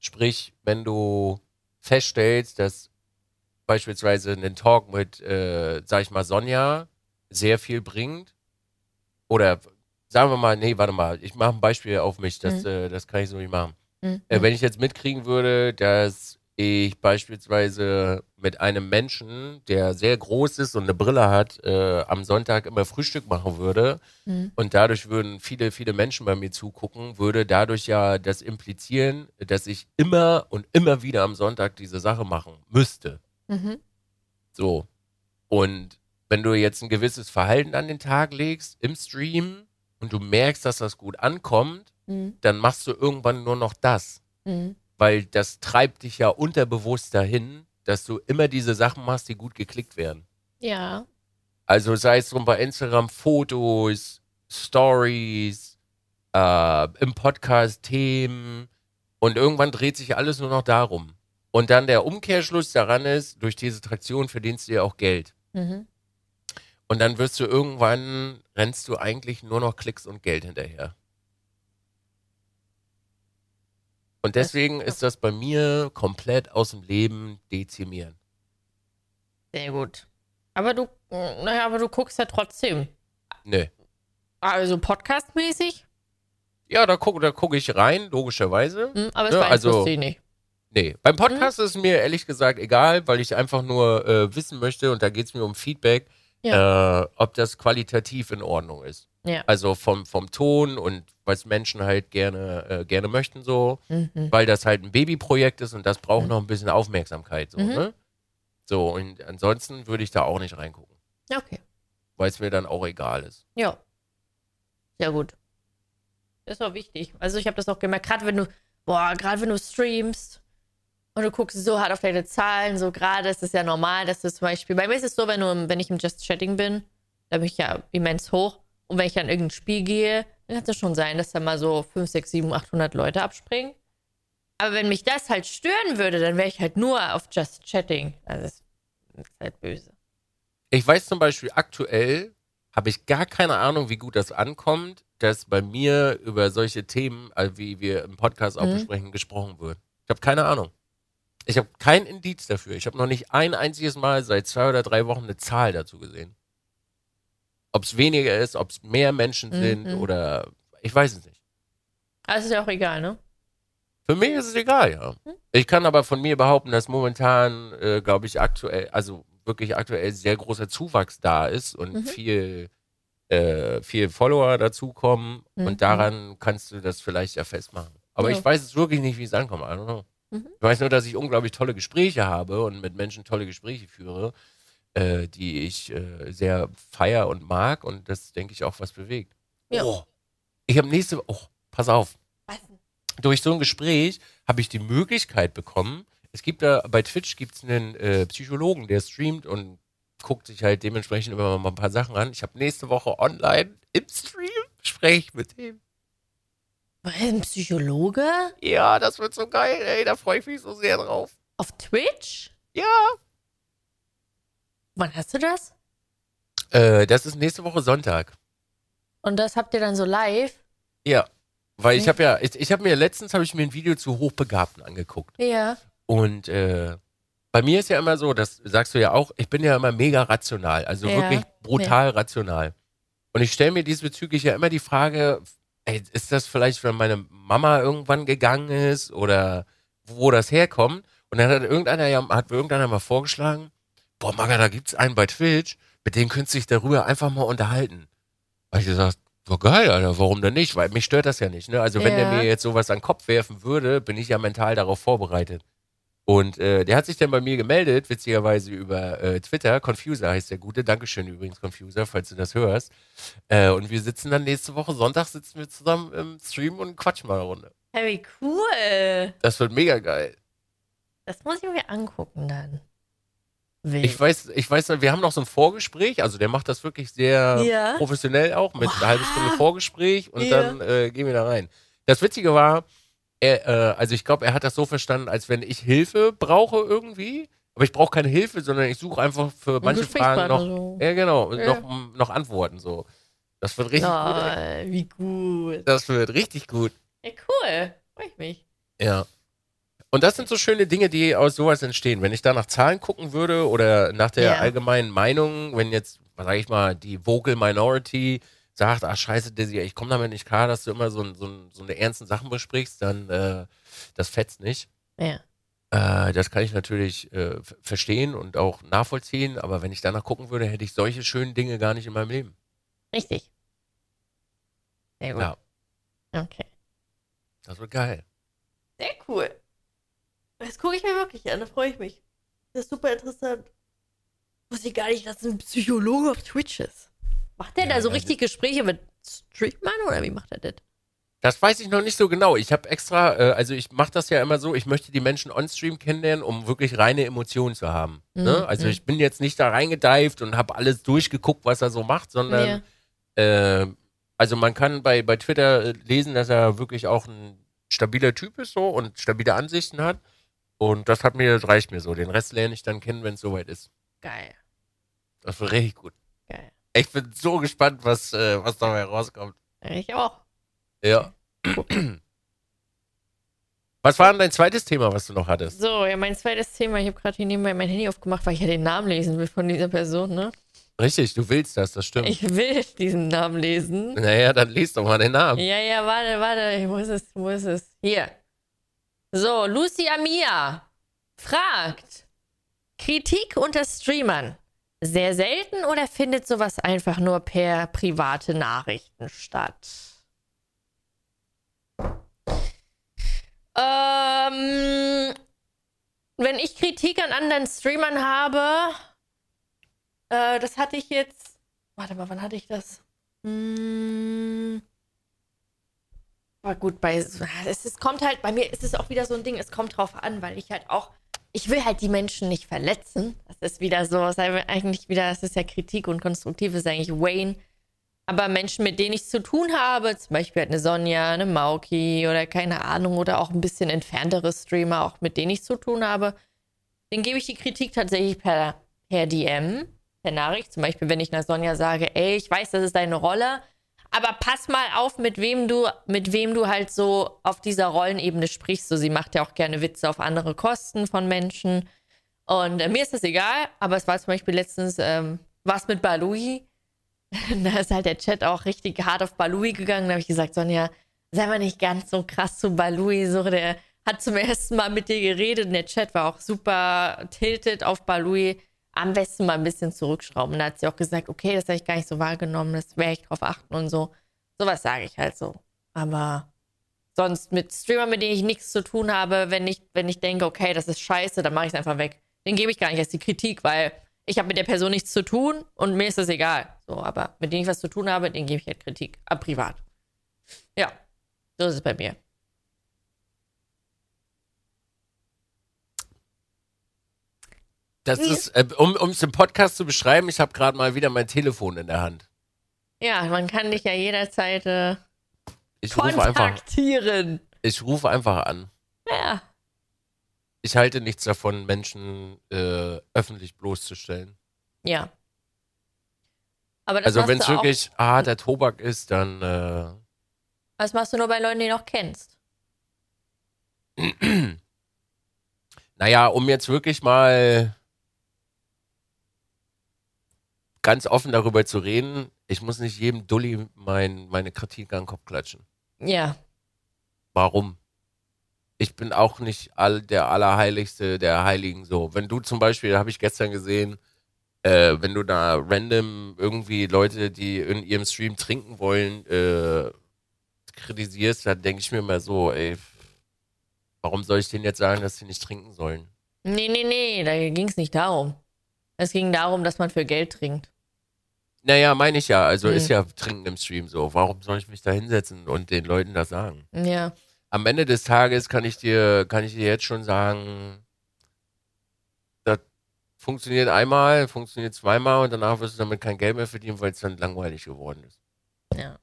Sprich, wenn du feststellst, dass beispielsweise ein Talk mit, äh, sag ich mal, Sonja sehr viel bringt, oder sagen wir mal, nee, warte mal, ich mache ein Beispiel auf mich, das, Mhm. äh, das kann ich so nicht machen. Mhm. Äh, wenn ich jetzt mitkriegen würde, dass ich beispielsweise mit einem Menschen, der sehr groß ist und eine Brille hat, äh, am Sonntag immer Frühstück machen würde Mhm. und dadurch würden viele, viele Menschen bei mir zugucken, würde dadurch ja das implizieren, dass ich immer und immer wieder am Sonntag diese Sache machen müsste. Mhm. So. Und wenn du jetzt ein gewisses Verhalten an den Tag legst im Stream und du merkst, dass das gut ankommt, Mhm. dann machst du irgendwann nur noch das Mhm. Weil das treibt dich ja unterbewusst dahin, dass du immer diese Sachen machst, die gut geklickt werden. Ja. Also sei es drum bei Instagram Fotos, Stories, äh, im Podcast Themen und irgendwann dreht sich alles nur noch darum. Und dann der Umkehrschluss daran ist, durch diese Traktion verdienst du ja auch Geld. Mhm. Und dann wirst du irgendwann, rennst du eigentlich nur noch Klicks und Geld hinterher. Und Das- deswegen ist das bei mir komplett aus dem Leben dezimieren. Sehr gut. Aber du, naja, aber du guckst ja trotzdem. Nö. Also podcastmäßig, Ja, da gucke da guck ich rein, logischerweise. Mhm, aber es Ja, beeinflusst also- dich nicht. Nee, beim Podcast ist mir ehrlich gesagt egal, weil ich einfach nur äh, wissen möchte, und da geht es mir um Feedback, äh, ob das qualitativ in Ordnung ist. Ja. Also vom, vom Ton und was Menschen halt gerne, äh, gerne möchten so, Mhm. weil das halt ein Babyprojekt ist und das braucht Mhm. noch ein bisschen Aufmerksamkeit. So, Mhm. ne? so und ansonsten würde ich da auch nicht reingucken, Okay. weil es mir dann auch egal ist. Ja. Sehr gut. Das ist auch wichtig. Also ich habe das auch gemerkt, gerade wenn du, boah, gerade wenn du streamst und du guckst so hart auf deine Zahlen, so gerade ist es ja normal, dass du zum Beispiel, bei mir ist es so, wenn, du, wenn ich im Just Chatting bin, da bin ich ja immens hoch und wenn ich dann in irgendein Spiel gehe, dann kann es schon sein, dass da mal so 5, 6, 7, 800 Leute abspringen. Aber wenn mich das halt stören würde, dann wäre ich halt nur auf Just Chatting. Also das ist halt böse. Ich weiß zum Beispiel aktuell, habe ich gar keine Ahnung, wie gut das ankommt, dass bei mir über solche Themen, also wie wir im Podcast auch Mhm. besprechen, gesprochen wird. Ich habe keine Ahnung. Ich habe kein Indiz dafür. Ich habe noch nicht ein einziges Mal seit zwei oder drei Wochen eine Zahl dazu gesehen. Ob es weniger ist, ob es mehr Menschen Mhm. sind oder ich weiß es nicht. Aber es ist ja auch egal, ne? Für mich ist es egal, ja. Hm? Ich kann aber von mir behaupten, dass momentan, äh, glaube ich, aktuell, also wirklich aktuell sehr großer Zuwachs da ist und viel, äh, viel Follower dazukommen. Mhm. Und daran kannst du das vielleicht ja festmachen. Aber Ja. ich weiß es wirklich nicht, wie es ankommt. I don't know. Mhm. Ich weiß nur, dass ich unglaublich tolle Gespräche habe und mit Menschen tolle Gespräche führe, äh, die ich äh, sehr feier und mag und das, denke ich, auch was bewegt. Ja. Oh, ich habe nächste Oh, pass auf. Was denn? Durch so ein Gespräch habe ich die Möglichkeit bekommen, es gibt da, bei Twitch gibt es einen äh, Psychologen, der streamt und guckt sich halt dementsprechend immer mal ein paar Sachen an. Ich habe nächste Woche online im Stream Gespräch mit dem. Ein Psychologe? Ja, das wird so geil, ey, da freue ich mich so sehr drauf. Auf Twitch? Ja. Wann hast du das? Äh, das ist nächste Woche Sonntag. Und das habt ihr dann so live? Ja. Weil ich habe ja, ich, ich habe mir letztens habe ich mir ein Video zu Hochbegabten angeguckt. Ja. Und äh, bei mir ist ja immer so, das sagst du ja auch, ich bin ja immer mega rational, also Ja, wirklich brutal rational. Und ich stelle mir diesbezüglich ja immer die Frage, ey, ist das vielleicht, wenn meine Mama irgendwann gegangen ist oder wo das herkommt? Und dann hat irgendeiner ja, hat irgendeiner mal vorgeschlagen, boah, Maga, da gibt's einen bei Twitch, mit dem könntest du dich darüber einfach mal unterhalten. Habe ich gesagt, war geil, Alter, warum denn nicht? Weil mich stört das ja nicht, ne? Also wenn der Ja. mir jetzt sowas an den Kopf werfen würde, bin ich ja mental darauf vorbereitet. Und äh, der hat sich dann bei mir gemeldet, witzigerweise über äh, Twitter. Confuser heißt der Gute. Dankeschön übrigens, Confuser, falls du das hörst. Äh, und wir sitzen dann nächste Woche Sonntag sitzen wir zusammen im Stream und quatschen mal eine Runde. Hey, wie cool. Das wird mega geil. Das muss ich mir angucken dann. Wild. Ich weiß, ich weiß, wir haben noch so ein Vorgespräch, also der macht das wirklich sehr Ja. professionell auch, mit einer halben Stunde Wow. Vorgespräch und Ja. dann äh, gehen wir da rein. Das Witzige war, er, äh, also ich glaube, er hat das so verstanden, als wenn ich Hilfe brauche irgendwie, aber ich brauche keine Hilfe, sondern ich suche einfach für manche Fragen noch, so. ja genau, Ja. noch, noch Antworten so. Das wird richtig gut. ey. Oh, wie gut. Das wird richtig gut. Ja, cool. Freue ich mich. Ja. Und das sind so schöne Dinge, die aus sowas entstehen. Wenn ich da nach Zahlen gucken würde oder nach der Ja. allgemeinen Meinung, wenn jetzt, was sag ich mal, die Vocal Minority sagt, ach scheiße, Dizzy, ich komme damit nicht klar, dass du immer so, so, so eine ernsten Sachen besprichst, dann äh, das fetzt nicht. Ja. Äh, das kann ich natürlich äh, verstehen und auch nachvollziehen, aber wenn ich danach gucken würde, hätte ich solche schönen Dinge gar nicht in meinem Leben. Richtig. Sehr gut. Ja. Okay. Das wird geil. Sehr cool. Das gucke ich mir wirklich an, da freue ich mich. Das ist super interessant. Wusste ich gar nicht, dass ein Psychologe auf Twitch ist. Macht der Ja, da so das richtig Gespräche mit Streamern oder wie macht er das? Das weiß ich noch nicht so genau. Ich habe extra, äh, also ich mache das ja immer so, ich möchte die Menschen on-stream kennenlernen, um wirklich reine Emotionen zu haben. Ne? Mhm, Also mhm. ich bin jetzt nicht da reingedived und habe alles durchgeguckt, was er so macht, sondern äh, also man kann bei, bei Twitter äh, lesen, dass er wirklich auch ein stabiler Typ ist so und stabile Ansichten hat. Und das hat mir, das reicht mir so. Den Rest lerne ich dann kennen, wenn es soweit ist. Geil. Das wird richtig gut. Geil. Ich bin so gespannt, was, äh, was dabei rauskommt. Ich auch. Ja. Was war denn dein zweites Thema, was du noch hattest? So, ja, mein zweites Thema. Ich habe gerade hier nebenbei mein Handy aufgemacht, weil ich ja den Namen lesen will von dieser Person, ne? Richtig, du willst das, das stimmt. Ich will diesen Namen lesen. naja, dann liest doch mal den Namen. Ja, ja, warte, warte. Wo ist es? Wo ist es? Hier. So, Lucy Amia fragt: Kritik unter Streamern. Sehr selten oder findet sowas einfach nur per private Nachrichten statt? Ähm, wenn ich Kritik an anderen Streamern habe, äh, das hatte ich jetzt. Warte mal, wann hatte ich das? Hm. Aber gut, bei es, es kommt halt, bei mir ist es auch wieder so ein Ding, es kommt drauf an, weil ich halt auch, ich will halt die Menschen nicht verletzen. Das ist wieder so, ist eigentlich wieder, es ist ja Kritik und konstruktiv ist eigentlich Wayne. Aber Menschen, mit denen ich zu tun habe, zum Beispiel halt eine Sonja, eine Mauki oder keine Ahnung, oder auch ein bisschen entferntere Streamer, auch mit denen ich zu tun habe, denen gebe ich die Kritik tatsächlich per, per DM, per Nachricht. Zum Beispiel, wenn ich einer Sonja sage, ey, ich weiß, das ist deine Rolle, aber pass mal auf, mit wem du, mit wem du halt so auf dieser Rollenebene sprichst. So, sie macht ja auch gerne Witze auf andere Kosten von Menschen. Und äh, mir ist das egal, aber es war zum Beispiel letztens ähm, was mit Balui. da ist halt der Chat auch richtig hart auf Balui gegangen. Da habe ich gesagt, Sonja, sei mal nicht ganz so krass zu Balui. So, der hat zum ersten Mal mit dir geredet und der Chat war auch super tilted auf Balui. Am besten mal ein bisschen zurückschrauben. Da hat sie auch gesagt, okay, das habe ich gar nicht so wahrgenommen, das werde ich drauf achten und so. Sowas sage ich halt so. Aber sonst mit Streamern, mit denen ich nichts zu tun habe, wenn ich, wenn ich denke, okay, das ist scheiße, dann mache ich es einfach weg. Den gebe ich gar nicht als die Kritik, weil ich habe mit der Person nichts zu tun und mir ist das egal. So, aber mit denen ich was zu tun habe, den gebe ich halt Kritik. Aber privat. Ja, so ist es bei mir. Das ist, äh, um es im Podcast zu beschreiben, ich habe gerade mal wieder mein Telefon in der Hand. Ja, man kann dich ja jederzeit äh, Ich rufe einfach, kontaktieren. ich rufe einfach an. Ja. Ich halte nichts davon, Menschen äh, öffentlich bloßzustellen. Ja. Aber das Also wenn es wirklich harter Tobak ist, dann äh, Das machst du nur bei Leuten, die du noch kennst. Naja, um jetzt wirklich mal ganz offen darüber zu reden, ich muss nicht jedem Dulli mein, meine Kritik an den Kopf klatschen. Ja. Warum? Ich bin auch nicht all, der Allerheiligste der Heiligen so. Wenn du zum Beispiel, habe ich gestern gesehen, äh, wenn du da random irgendwie Leute, die in ihrem Stream trinken wollen, äh, kritisierst, dann denke ich mir mal so, ey, warum soll ich denen jetzt sagen, dass sie nicht trinken sollen? Nee, nee, nee, da ging es nicht darum. Es ging darum, dass man für Geld trinkt. Naja, meine ich ja. Also Hm. ist ja Trinken im Stream so. Warum soll ich mich da hinsetzen und den Leuten das sagen? Ja. Am Ende des Tages kann ich dir, kann ich dir jetzt schon sagen, das funktioniert einmal, funktioniert zweimal und danach wirst du damit kein Geld mehr verdienen, weil es dann langweilig geworden ist. Ja.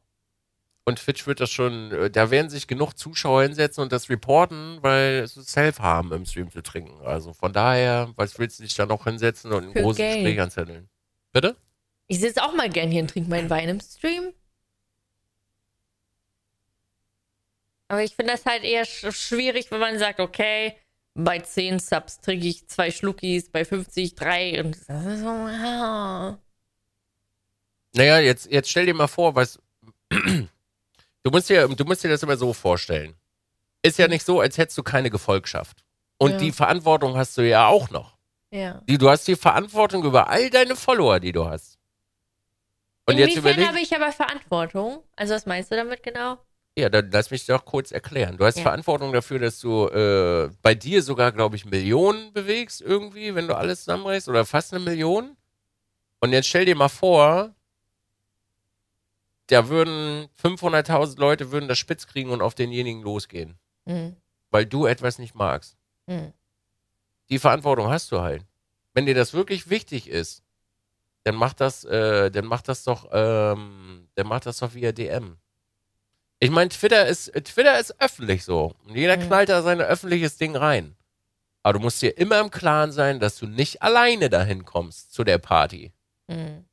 Und Twitch wird das schon, äh, da werden sich genug Zuschauer hinsetzen und das reporten, weil es ist Self-Harm im Stream zu trinken. Also von daher, was willst du dich da noch hinsetzen und ein großes. Gespräch anzetteln? Bitte? Ich sitze auch mal gern hier und trinke meinen Wein im Stream. Aber ich finde das halt eher sch schwierig, wenn man sagt, okay, bei 10 Subs trinke ich zwei Schluckis, bei 50 drei und das ist so, ja. Naja, jetzt, jetzt stell dir mal vor, was. Du musst, dir, du musst dir das immer so vorstellen. Ist ja nicht so, als hättest du keine Gefolgschaft. Und Ja. die Verantwortung hast du ja auch noch. ja. Die, du hast die Verantwortung über all deine Follower, die du hast. Und jetzt Inwiefern überleg. habe ich aber Verantwortung? Also was meinst du damit genau? Ja, dann lass mich doch kurz erklären. Du hast Ja. Verantwortung dafür, dass du äh, bei dir sogar, glaube ich, Millionen bewegst irgendwie, wenn du alles zusammenreißt oder fast eine Million. Und jetzt stell dir mal vor, da würden 500.000 Leute würden das spitz kriegen und auf denjenigen losgehen, Hm. weil du etwas nicht magst. Hm. Die Verantwortung hast du halt. Wenn dir das wirklich wichtig ist, dann mach das, äh, dann mach das doch, ähm, dann mach das doch via DM. Ich meine, Twitter ist, Twitter ist öffentlich so. Und jeder Mhm. knallt da sein öffentliches Ding rein. Aber du musst dir immer im Klaren sein, dass du nicht alleine dahin kommst zu der Party. Hm.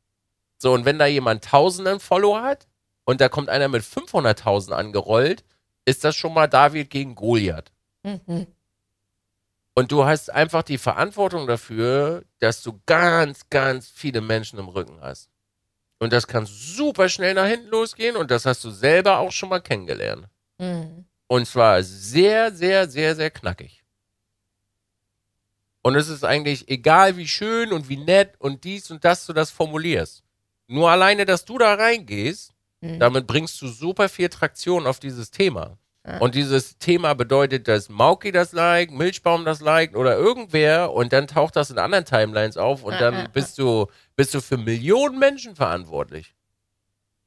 So, und wenn da jemand tausenden Follower hat und da kommt einer mit 500.000 angerollt, ist das schon mal David gegen Goliath. Mhm. Und du hast einfach die Verantwortung dafür, dass du ganz, ganz viele Menschen im Rücken hast. Und das kann super schnell nach hinten losgehen und das hast du selber auch schon mal kennengelernt. Mhm. Und zwar sehr, sehr, sehr, sehr knackig. Und es ist eigentlich egal, wie schön und wie nett und dies und das du das formulierst. Nur alleine, dass du da reingehst, Mhm. damit bringst du super viel Traktion auf dieses Thema. Und dieses Thema bedeutet, dass Mauki das liked, Milchbaum das liked oder irgendwer und dann taucht das in anderen Timelines auf und dann bist du, bist du für Millionen Menschen verantwortlich.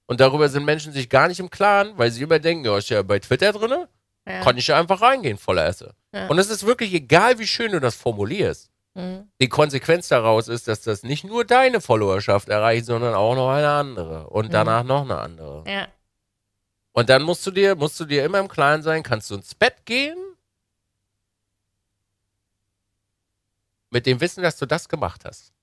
Und darüber sind Menschen sich gar nicht im Klaren, weil sie immer denken, ja, ist ja bei Twitter drin, Ja. kann ich ja einfach reingehen, voller Esse. Ja. Und es ist wirklich egal, wie schön du das formulierst. Mhm. Die Konsequenz daraus ist, dass das nicht nur deine Followerschaft erreicht, sondern auch noch eine andere und Mhm. danach noch eine andere. Ja. Und dann musst du dir, musst du dir immer im Klaren sein, kannst du ins Bett gehen mit dem Wissen, dass du das gemacht hast.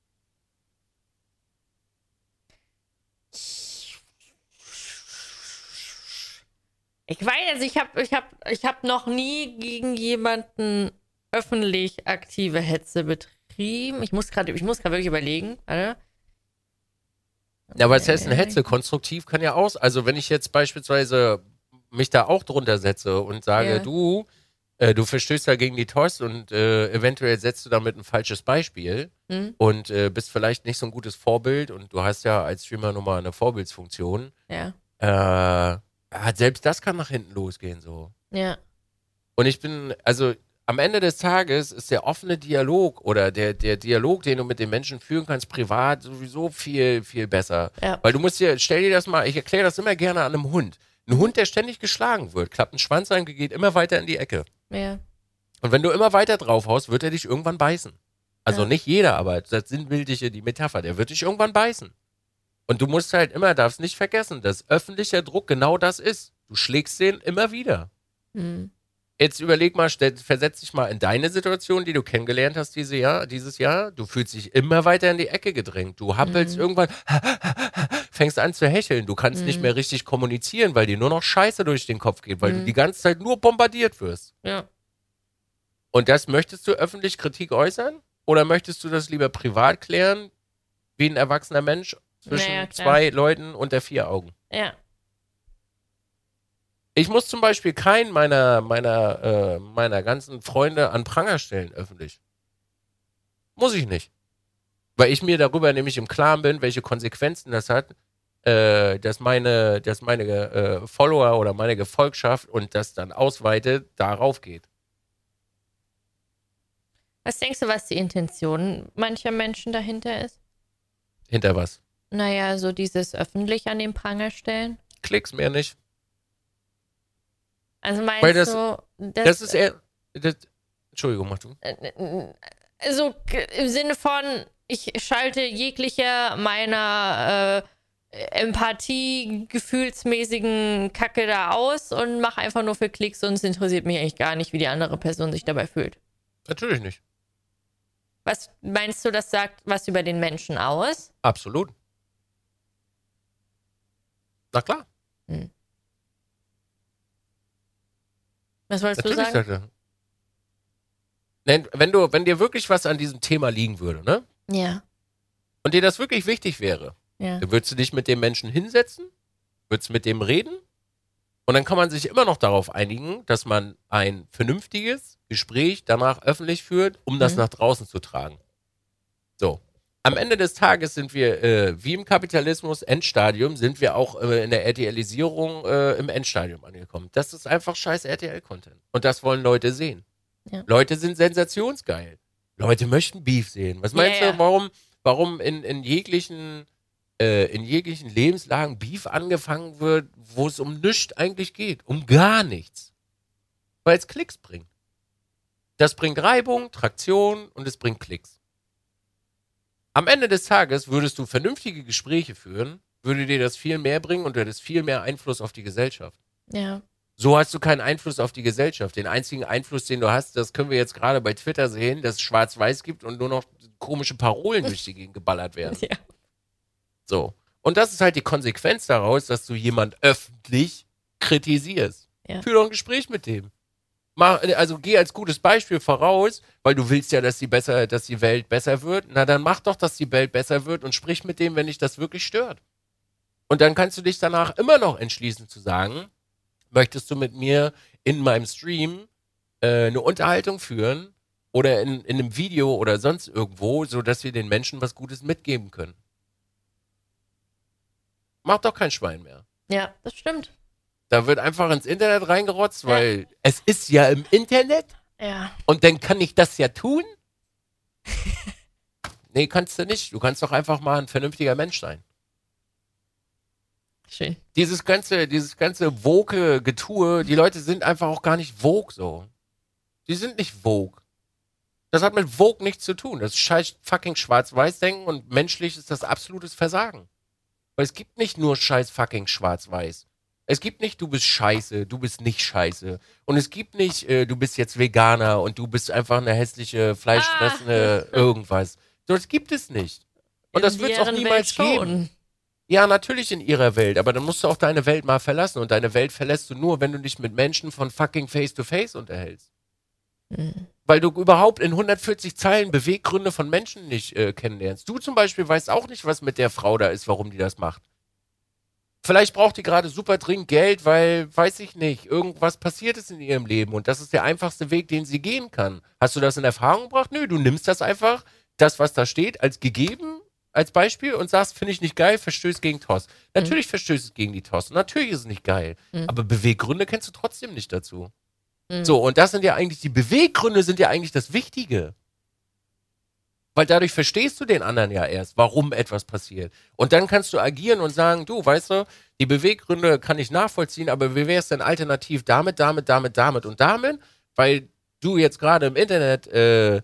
Ich weiß, ich habe ich hab, ich hab noch nie gegen jemanden öffentlich aktive Hetze betrieben. Ich muss gerade wirklich überlegen. Warte. Ja, was heißt denn Äh, Hetze? Konstruktiv kann ja aus. Also wenn ich jetzt beispielsweise mich da auch drunter setze und sage, Ja. du, äh, du verstößt da gegen die TOS und äh, eventuell setzt du damit ein falsches Beispiel Hm? und äh, bist vielleicht nicht so ein gutes Vorbild und du hast ja als Streamer nun mal eine Vorbildsfunktion. Ja. Äh, selbst das kann nach hinten losgehen so. Ja. Und ich bin, also am Ende des Tages ist der offene Dialog oder der, der Dialog, den du mit den Menschen führen kannst, privat sowieso viel, viel besser. Ja. Weil du musst dir, stell dir das mal, ich erkläre das immer gerne an einem Hund. Ein Hund, der ständig geschlagen wird, klappt einen Schwanz ein, geht immer weiter in die Ecke. Ja. Und wenn du immer weiter draufhaust, wird er dich irgendwann beißen. Also Ja. nicht jeder, aber das sinnbildliche, die Metapher, der wird dich irgendwann beißen. Und du musst halt immer, darfst nicht vergessen, dass öffentlicher Druck genau das ist. Du schlägst den immer wieder. Hm. Jetzt überleg mal, versetz dich mal in deine Situation, die du kennengelernt hast diese Jahr, dieses Jahr. Du fühlst dich immer weiter in die Ecke gedrängt. Du happelst Mhm. irgendwann, fängst an zu hecheln. Du kannst nicht Mhm. mehr richtig kommunizieren, weil dir nur noch Scheiße durch den Kopf geht, weil du Mhm. die ganze Zeit nur bombardiert wirst. Ja. Und das möchtest du öffentlich Kritik äußern? Oder möchtest du das lieber privat klären, wie ein erwachsener Mensch zwischen Naja, zwei Leuten unter vier Augen? Ja. Ich muss zum Beispiel keinen meiner, meiner, äh, meiner ganzen Freunde an Pranger stellen, öffentlich. Muss ich nicht. Weil ich mir darüber nämlich im Klaren bin, welche Konsequenzen das hat, äh, dass meine, dass meine äh, Follower oder meine Gefolgschaft und das dann ausweitet, darauf geht. Was denkst du, was die Intention mancher Menschen dahinter ist? Hinter was? Naja, so dieses öffentlich an den Pranger stellen. Klicks mehr nicht. Also meinst Weil das- du, dass, Das ist eher. Das, Entschuldigung, mach du. also im Sinne von, ich schalte jegliche meiner äh, Empathie, gefühlsmäßigen Kacke da aus und mache einfach nur für Klicks und es interessiert mich eigentlich gar nicht, wie die andere Person sich dabei fühlt. Natürlich nicht. Was meinst du, das sagt was über den Menschen aus? Absolut. Na klar. Was wolltest du Natürlich sagen? sagt er. Nein, wenn du, wenn dir wirklich was an diesem Thema liegen würde, ne? Ja, Und dir das wirklich wichtig wäre, ja. dann würdest du dich mit dem Menschen hinsetzen, würdest mit dem reden und dann kann man sich immer noch darauf einigen, dass man ein vernünftiges Gespräch danach öffentlich führt, um das Mhm. nach draußen zu tragen. So. Am Ende des Tages sind wir, äh, wie im Kapitalismus, Endstadium, sind wir auch äh, in der RTLisierung äh, im Endstadium angekommen. Das ist einfach scheiß RTL-Content. Und das wollen Leute sehen. Ja. Leute sind sensationsgeil. Leute möchten Beef sehen. Was meinst ja. du, warum, warum in, in jeglichen äh, in jeglichen Lebenslagen Beef angefangen wird, wo es um nichts eigentlich geht. Um gar nichts. Weil es Klicks bringt. Das bringt Reibung, Traktion und es bringt Klicks. Am Ende des Tages würdest du vernünftige Gespräche führen, würde dir das viel mehr bringen und du hättest viel mehr Einfluss auf die Gesellschaft. Ja, So hast du keinen Einfluss auf die Gesellschaft. Den einzigen Einfluss, den du hast, das können wir jetzt gerade bei Twitter sehen, dass es schwarz-weiß gibt und nur noch komische Parolen durch die Gegend geballert werden. ja. So. Und das ist halt die Konsequenz daraus, dass du jemand öffentlich kritisierst. Ja. Führ doch ein Gespräch mit dem. Mach, also geh als gutes Beispiel voraus, weil du willst ja, dass die, besser, dass die Welt besser wird. Na, dann mach doch, dass die Welt besser wird und sprich mit dem, wenn dich das wirklich stört. Und dann kannst du dich danach immer noch entschließen zu sagen, möchtest du mit mir in meinem Stream äh, eine Unterhaltung führen oder in, in einem Video oder sonst irgendwo, sodass wir den Menschen was Gutes mitgeben können. Macht doch kein Schwein mehr. Ja, das stimmt. Da wird einfach ins Internet reingerotzt, weil es ist ja im Internet Ja. und dann kann ich das ja tun. nee, kannst du nicht. Du kannst doch einfach mal ein vernünftiger Mensch sein. Schön. Dieses ganze, dieses ganze woke Getue, die Leute sind einfach auch gar nicht woke so. Die sind nicht woke. Das hat mit woke nichts zu tun. Das ist scheiß fucking schwarz-weiß-denken und menschlich ist das absolutes Versagen. Weil es gibt nicht nur scheiß fucking schwarz-weiß. Es gibt nicht, du bist scheiße, du bist nicht scheiße. Und es gibt nicht, äh, du bist jetzt Veganer und du bist einfach eine hässliche, fleischfressende irgendwas. So, das gibt es nicht. Und das In wird es auch niemals geben. Ja, natürlich in ihrer Welt, aber dann musst du auch deine Welt mal verlassen. Und deine Welt verlässt du nur, wenn du dich mit Menschen von fucking Face-to-Face unterhältst. Mhm. Weil du überhaupt in 140 Zeilen Beweggründe von Menschen nicht äh, kennenlernst. Du zum Beispiel weißt auch nicht, was mit der Frau da ist, warum die das macht. Vielleicht braucht die gerade super dringend Geld, weil, weiß ich nicht, irgendwas passiert ist in ihrem Leben und das ist der einfachste Weg, den sie gehen kann. Hast du das in Erfahrung gebracht? Nö, du nimmst das einfach, das, was da steht, als gegeben, als Beispiel und sagst, finde ich nicht geil, verstößt gegen TOS. Natürlich verstößt es gegen die TOS natürlich ist es nicht geil. Aber Beweggründe kennst du trotzdem nicht dazu. So, und das sind ja eigentlich, die Beweggründe sind ja eigentlich das Wichtige. Weil dadurch verstehst du den anderen ja erst, warum etwas passiert. Und dann kannst du agieren und sagen, du, weißt du, die Beweggründe kann ich nachvollziehen, aber wie wäre es denn alternativ damit, damit, damit, damit und damit? Weil du jetzt gerade im Internet äh,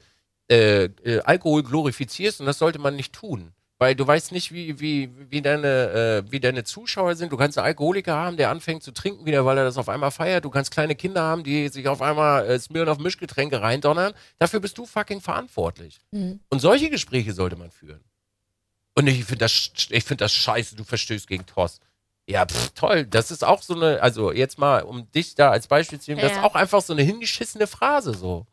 äh, äh, Alkohol glorifizierst und das sollte man nicht tun. Weil du weißt nicht, wie, wie, wie, deine, äh, wie deine Zuschauer sind. Du kannst einen Alkoholiker haben, der anfängt zu trinken wieder, weil er das auf einmal feiert. Du kannst kleine Kinder haben, die sich auf einmal äh, Smirn auf Mischgetränke reindonnern. Dafür bist du fucking verantwortlich. Und solche Gespräche sollte man führen. Und ich finde das, ich find das scheiße, du verstößt gegen TOS. Ja, pff, toll. Das ist auch so eine, also jetzt mal, um dich da als Beispiel zu nehmen, das ist Ja. auch einfach so eine hingeschissene Phrase so.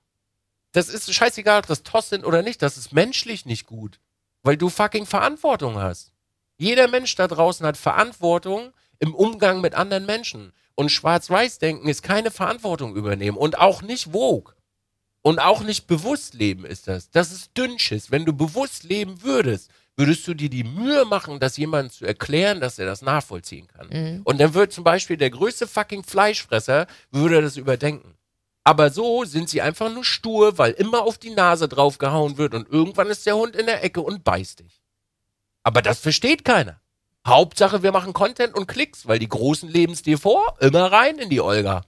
Das ist scheißegal, ob das TOS sind oder nicht. Das ist menschlich nicht gut. Weil du fucking Verantwortung hast. Jeder Mensch da draußen hat Verantwortung im Umgang mit anderen Menschen. Und Schwarz-Weiß-Denken ist keine Verantwortung übernehmen und auch nicht Vogue. Und auch nicht bewusst leben ist das. Das ist Dünnschiss. Wenn du bewusst leben würdest, würdest du dir die Mühe machen, das jemandem zu erklären, dass er das nachvollziehen kann. Und dann wird zum Beispiel der größte fucking Fleischfresser, würde das überdenken. Aber so sind sie einfach nur stur, weil immer auf die Nase draufgehauen wird und irgendwann ist der Hund in der Ecke und beißt dich. Aber das versteht keiner. Hauptsache, wir machen Content und Klicks, weil die Großen leben es dir vor, immer rein in die Olga.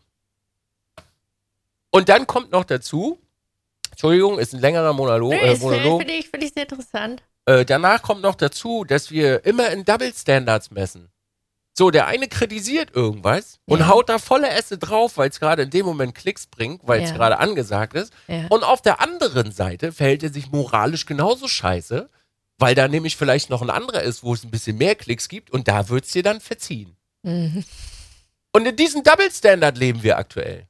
Und dann kommt noch dazu, Entschuldigung, ist ein längerer Monolo Nö, äh, Monolog. Finde ich, find ich sehr interessant. Äh, danach kommt noch dazu, dass wir immer in Double Standards messen. So, der eine kritisiert irgendwas und Ja. haut da volle Esse drauf, weil es gerade in dem Moment Klicks bringt, weil es Ja. gerade angesagt ist. Ja. Und auf der anderen Seite verhält er sich moralisch genauso scheiße, weil da nämlich vielleicht noch ein anderer ist, wo es ein bisschen mehr Klicks gibt und da wird's dir dann verziehen. Mhm. Und in diesem Double Standard leben wir aktuell.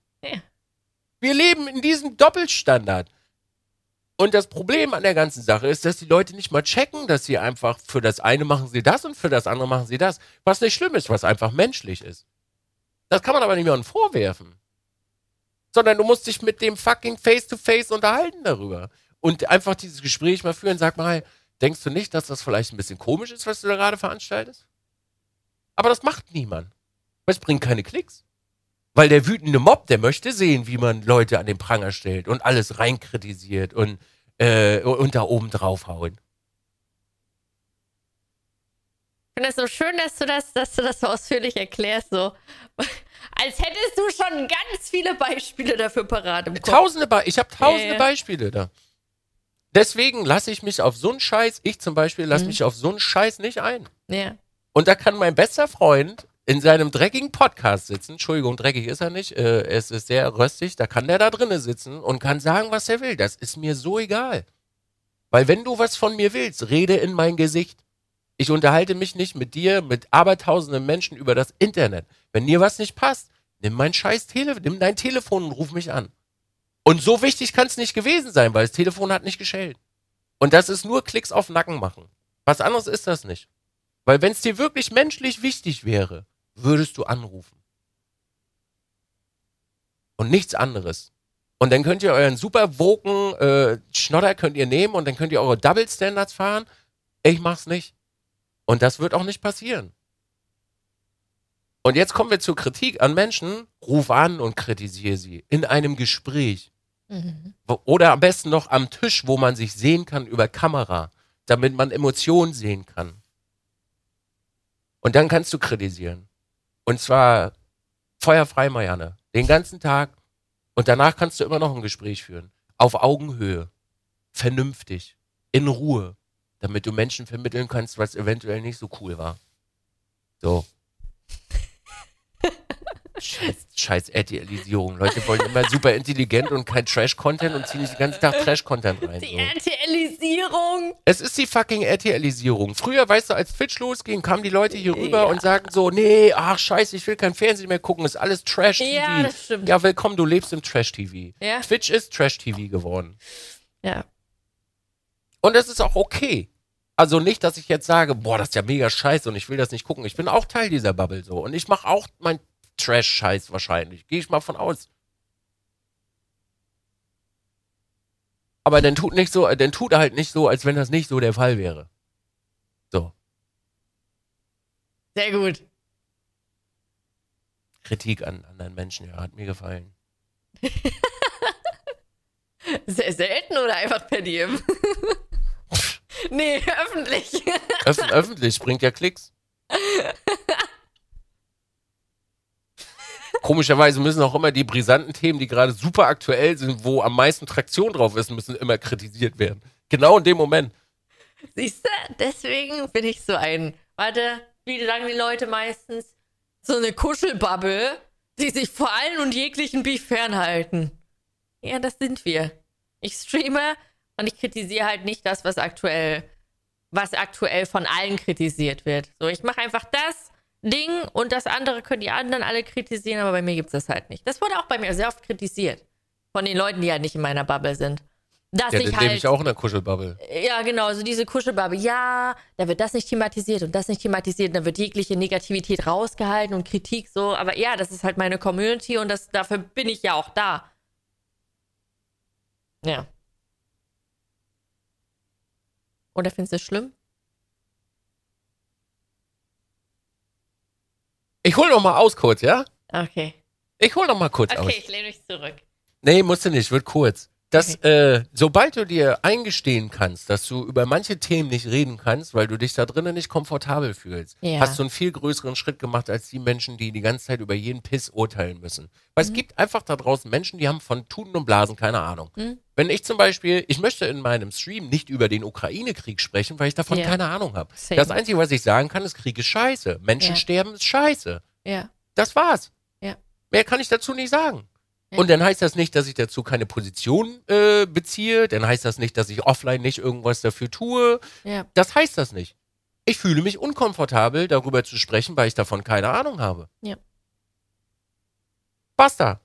Wir leben in diesem Doppelstandard. Und das Problem an der ganzen Sache ist, dass die Leute nicht mal checken, dass sie einfach für das eine machen sie das und für das andere machen sie das. Was nicht schlimm ist, was einfach menschlich ist. Das kann man aber nicht mehr vorwerfen. Sondern du musst dich mit dem fucking Face-to-Face unterhalten darüber. Und einfach dieses Gespräch mal führen. Sag mal, denkst du nicht, dass das vielleicht ein bisschen komisch ist, was du da gerade veranstaltest? Aber das macht niemand. Weil es bringt keine Klicks. Weil der wütende Mob, der möchte sehen, wie man Leute an den Pranger stellt und alles reinkritisiert und, äh, und da oben draufhauen. Ich finde das so schön, dass du das, dass du das so ausführlich erklärst, so. Als hättest du schon ganz viele Beispiele dafür parat im Kopf. Tausende Be ich habe tausende ja. Beispiele da. Deswegen lasse ich mich auf so einen Scheiß, ich zum Beispiel Mhm. lasse mich auf so einen Scheiß nicht ein. Ja. Und da kann mein bester Freund in seinem dreckigen Podcast sitzen. Entschuldigung, dreckig ist er nicht. Äh, es ist sehr röstig. Da kann der da drinnen sitzen und kann sagen, was er will. Das ist mir so egal. Weil wenn du was von mir willst, rede in mein Gesicht. Ich unterhalte mich nicht mit dir, mit abertausenden Menschen über das Internet. Wenn dir was nicht passt, nimm mein scheiß Tele nimm dein Telefon und ruf mich an. Und so wichtig kann es nicht gewesen sein, weil das Telefon hat nicht geschellt. Und das ist nur Klicks auf Nacken machen. Was anderes ist das nicht. Weil wenn es dir wirklich menschlich wichtig wäre, würdest du anrufen. Und nichts anderes. Und dann könnt ihr euren super woken äh, Schnodder könnt ihr nehmen und dann könnt ihr eure Double Standards fahren. Ich mach's nicht. Und das wird auch nicht passieren. Und jetzt kommen wir zur Kritik an Menschen. Ruf an und kritisiere sie in einem Gespräch. Mhm. Oder am besten noch am Tisch, wo man sich sehen kann über Kamera, damit man Emotionen sehen kann. Und dann kannst du kritisieren. Und zwar feuerfrei, Marianne. Den ganzen Tag. Und danach kannst du immer noch ein Gespräch führen. Auf Augenhöhe. Vernünftig. In Ruhe. Damit du Menschen vermitteln kannst, was eventuell nicht so cool war. So. Scheiß, scheiß RTLisierung. Leute wollen immer super intelligent und kein Trash-Content und ziehen sich den ganzen Tag Trash-Content rein. Die So. RTLisierung. Es ist die fucking RTLisierung. Früher, weißt du, als Twitch losging, kamen die Leute hier rüber Ja. und sagten so, nee, ach scheiße, ich will kein Fernsehen mehr gucken, ist alles Trash-TV. Ja, das stimmt. Ja, willkommen, du lebst im Trash-TV. Ja. Twitch ist Trash-TV geworden. Ja. Und das ist auch okay. Also nicht, dass ich jetzt sage, boah, das ist ja mega scheiße und ich will das nicht gucken. Ich bin auch Teil dieser Bubble so. Und ich mache auch mein Trash-Scheiß wahrscheinlich. Gehe ich mal von aus. Aber dann tut nicht so, dann tut er halt nicht so, als wenn das nicht so der Fall wäre. So. Sehr gut. Kritik an anderen Menschen, ja, hat mir gefallen. Sehr selten oder einfach per DM? nee, öffentlich. Öff öffentlich bringt ja Klicks. Komischerweise müssen auch immer die brisanten Themen, die gerade super aktuell sind, wo am meisten Traktion drauf ist, müssen immer kritisiert werden. Genau in dem Moment. Siehst du, deswegen bin ich so ein, warte, wie sagen die Leute meistens, so eine Kuschelbubble, die sich vor allen und jeglichen Beef fernhalten. Ja, das sind wir. Ich streame und ich kritisiere halt nicht das, was aktuell, was aktuell von allen kritisiert wird. So, ich mache einfach das Ding und das andere können die anderen alle kritisieren, aber bei mir gibt es das halt nicht. Das wurde auch bei mir sehr oft kritisiert. Von den Leuten, die halt nicht in meiner Bubble sind. Dass Ja, ich dann halt. lebe ich auch in der Kuschelbubble. Ja, genau, so diese Kuschelbubble. Ja, da wird das nicht thematisiert und das nicht thematisiert, da wird jegliche Negativität rausgehalten und Kritik so. Aber ja, das ist halt meine Community und das, dafür bin ich ja auch da. Ja. Oder findest du es schlimm? Ich hol noch mal aus kurz, ja? Okay. Ich hol noch mal kurz Okay, aus. ich lehne mich zurück. Nee, musst du nicht, wird kurz. Das, äh, sobald du dir eingestehen kannst, dass du über manche Themen nicht reden kannst, weil du dich da drinnen nicht komfortabel fühlst, Ja. hast du einen viel größeren Schritt gemacht als die Menschen, die die ganze Zeit über jeden Piss urteilen müssen. Weil es gibt einfach da draußen Menschen, die haben von Tuten und Blasen keine Ahnung. Mhm. Wenn ich zum Beispiel, ich möchte in meinem Stream nicht über den Ukraine-Krieg sprechen, weil ich davon Ja. keine Ahnung habe. Das Einzige, was ich sagen kann, ist, Krieg ist scheiße. Menschen Ja. sterben ist scheiße. Ja. Das war's. Ja. Mehr kann ich dazu nicht sagen. Und dann heißt das nicht, dass ich dazu keine Position äh, beziehe. Dann heißt das nicht, dass ich offline nicht irgendwas dafür tue. Ja. Das heißt das nicht. Ich fühle mich unkomfortabel, darüber zu sprechen, weil ich davon keine Ahnung habe. Ja. Basta.